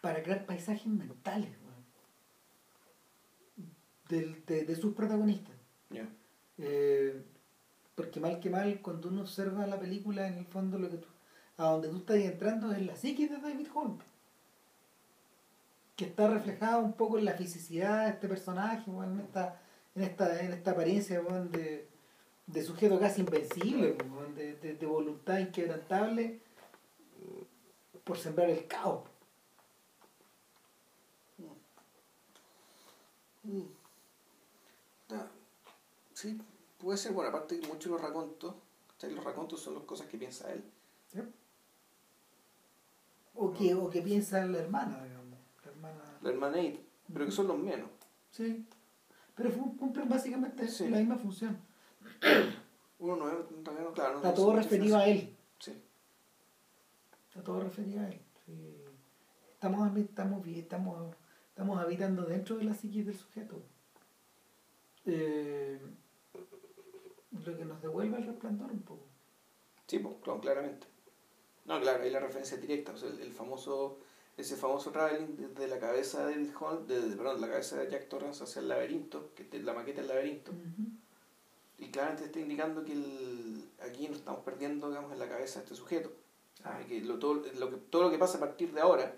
para crear paisajes mentales de, de, sus protagonistas. Eh, porque mal que mal, cuando uno observa la película, en el fondo lo que tú, a donde tú estás entrando es la psique de David Holmes. Que está reflejada un poco en la fisicidad de este personaje, en esta en esta, en esta apariencia de, de, sujeto casi invencible, de, de, voluntad inquebrantable por sembrar el caos. Mm. Sí, puede ser, bueno, aparte de muchos los racontos, los racontos son las cosas que piensa él. O, que, o que piensa la hermana, digamos. La hermana. La hermana pero que son los menos. Sí. Pero cumplen básicamente Sí. la misma función. Uno no es, en realidad no, claro, no Está todo referido a él. Sí. Está todo referido a él. Sí. Estamos, estamos, estamos, estamos habitando dentro de la psiquis del sujeto. Eh, lo que nos devuelve el resplandor un poco. Sí, pues, claro, claramente. No, claro, ahí la referencia directa, o sea, el, el famoso, ese famoso traveling desde la cabeza de David Hall, de, de- perdón, la cabeza de Jack Torrance hacia el laberinto, que es la maqueta del laberinto, y claramente está indicando que el, aquí nos estamos perdiendo, digamos, en la cabeza de este sujeto. Ah, que lo, todo, lo que, todo lo que pasa a partir de ahora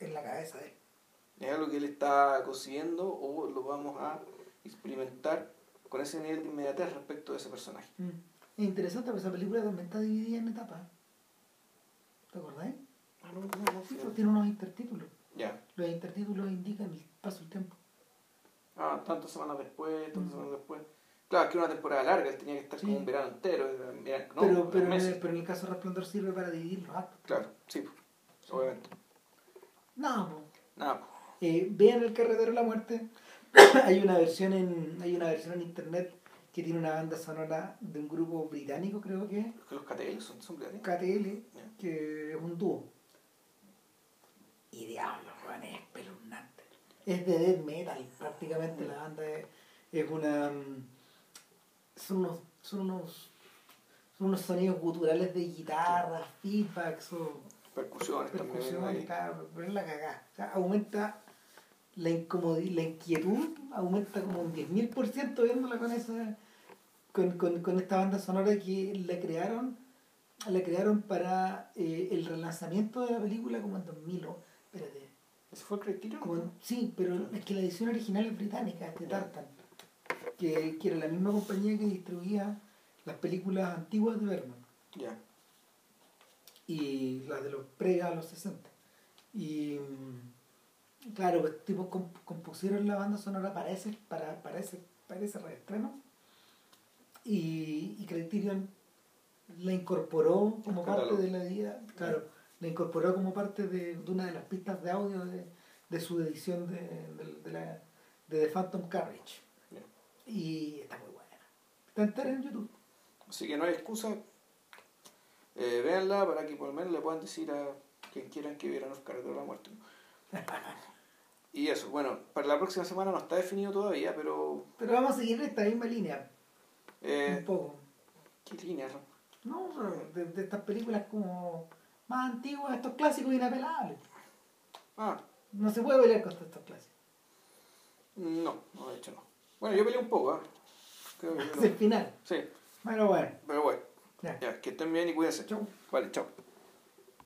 en la cabeza de él. es algo que él está consiguiendo o lo vamos a experimentar con ese nivel de inmediatez respecto de ese personaje. Es interesante porque esa película también está dividida en etapas. ¿Te acordáis? Ah, no, no, no, Sí, sí. pues tiene unos intertítulos. Ya. Los intertítulos indican el paso del tiempo. Ah, tantas semanas después, tantas semanas después. Claro, es que era una temporada larga, él tenía que estar Sí. como un verano entero. era- era- no, pero, pero, en meses. el, pero en el caso de Resplandor sirve para dividir los actos. Claro, sí, pues, obviamente. No, pues. Nada, pues, Eh, vean el carretero de la muerte. hay una versión en hay una versión en internet que tiene una banda sonora de un grupo británico, creo que es, es que los KTL son, son británicos. KTL, que es un dúo. Y diablo, weón, es espeluznante. Es de death metal, prácticamente la banda es, es una. mm, Son unos, son unos. Son unos sonidos guturales de guitarra, feedbacks o Percusiones, percusión, también. claro, pero es la cagada. O sea, aumenta la incomodidad, la inquietud, aumenta como un 10.000% viéndola con esa con, con, con esta banda sonora que la crearon la crearon para eh, el relanzamiento de la película como en 2000 o- espérate ¿Ese fue el Criterion? sí pero es que la edición original es británica es de Tartan que, que era la misma compañía que distribuía las películas antiguas de Bergman Ya. y las de los pre a los 60. Y claro, pues tipo comp- compusieron la banda sonora para ese, para, para ese, para ese reestreno y, y Criterion la incorporó como parte de la vida, claro, la incorporó como parte de, de una de las pistas de audio de, de su edición de, de, de la, de The Phantom Carriage. Y está muy buena. Está entera en YouTube. Así que no hay excusa. Eh, véanla para que por lo menos le puedan decir a quien quieran que vieran los carreteros de la muerte. y eso, bueno, para la próxima semana no está definido todavía, pero. Pero vamos a seguir en esta misma línea, un Eh, poco. ¿Qué líneas son? No, de, de estas películas como más antiguas, estos clásicos inapelables. Ah, No se puede pelear contra estos clásicos. no, no, de hecho no. Bueno, yo peleé un poco, ¿ah? Creo que yo Es no- el final. Sí, Bueno, bueno. pero bueno. Ya. Ya, que estén bien y cuídense. Chau. Vale, chao.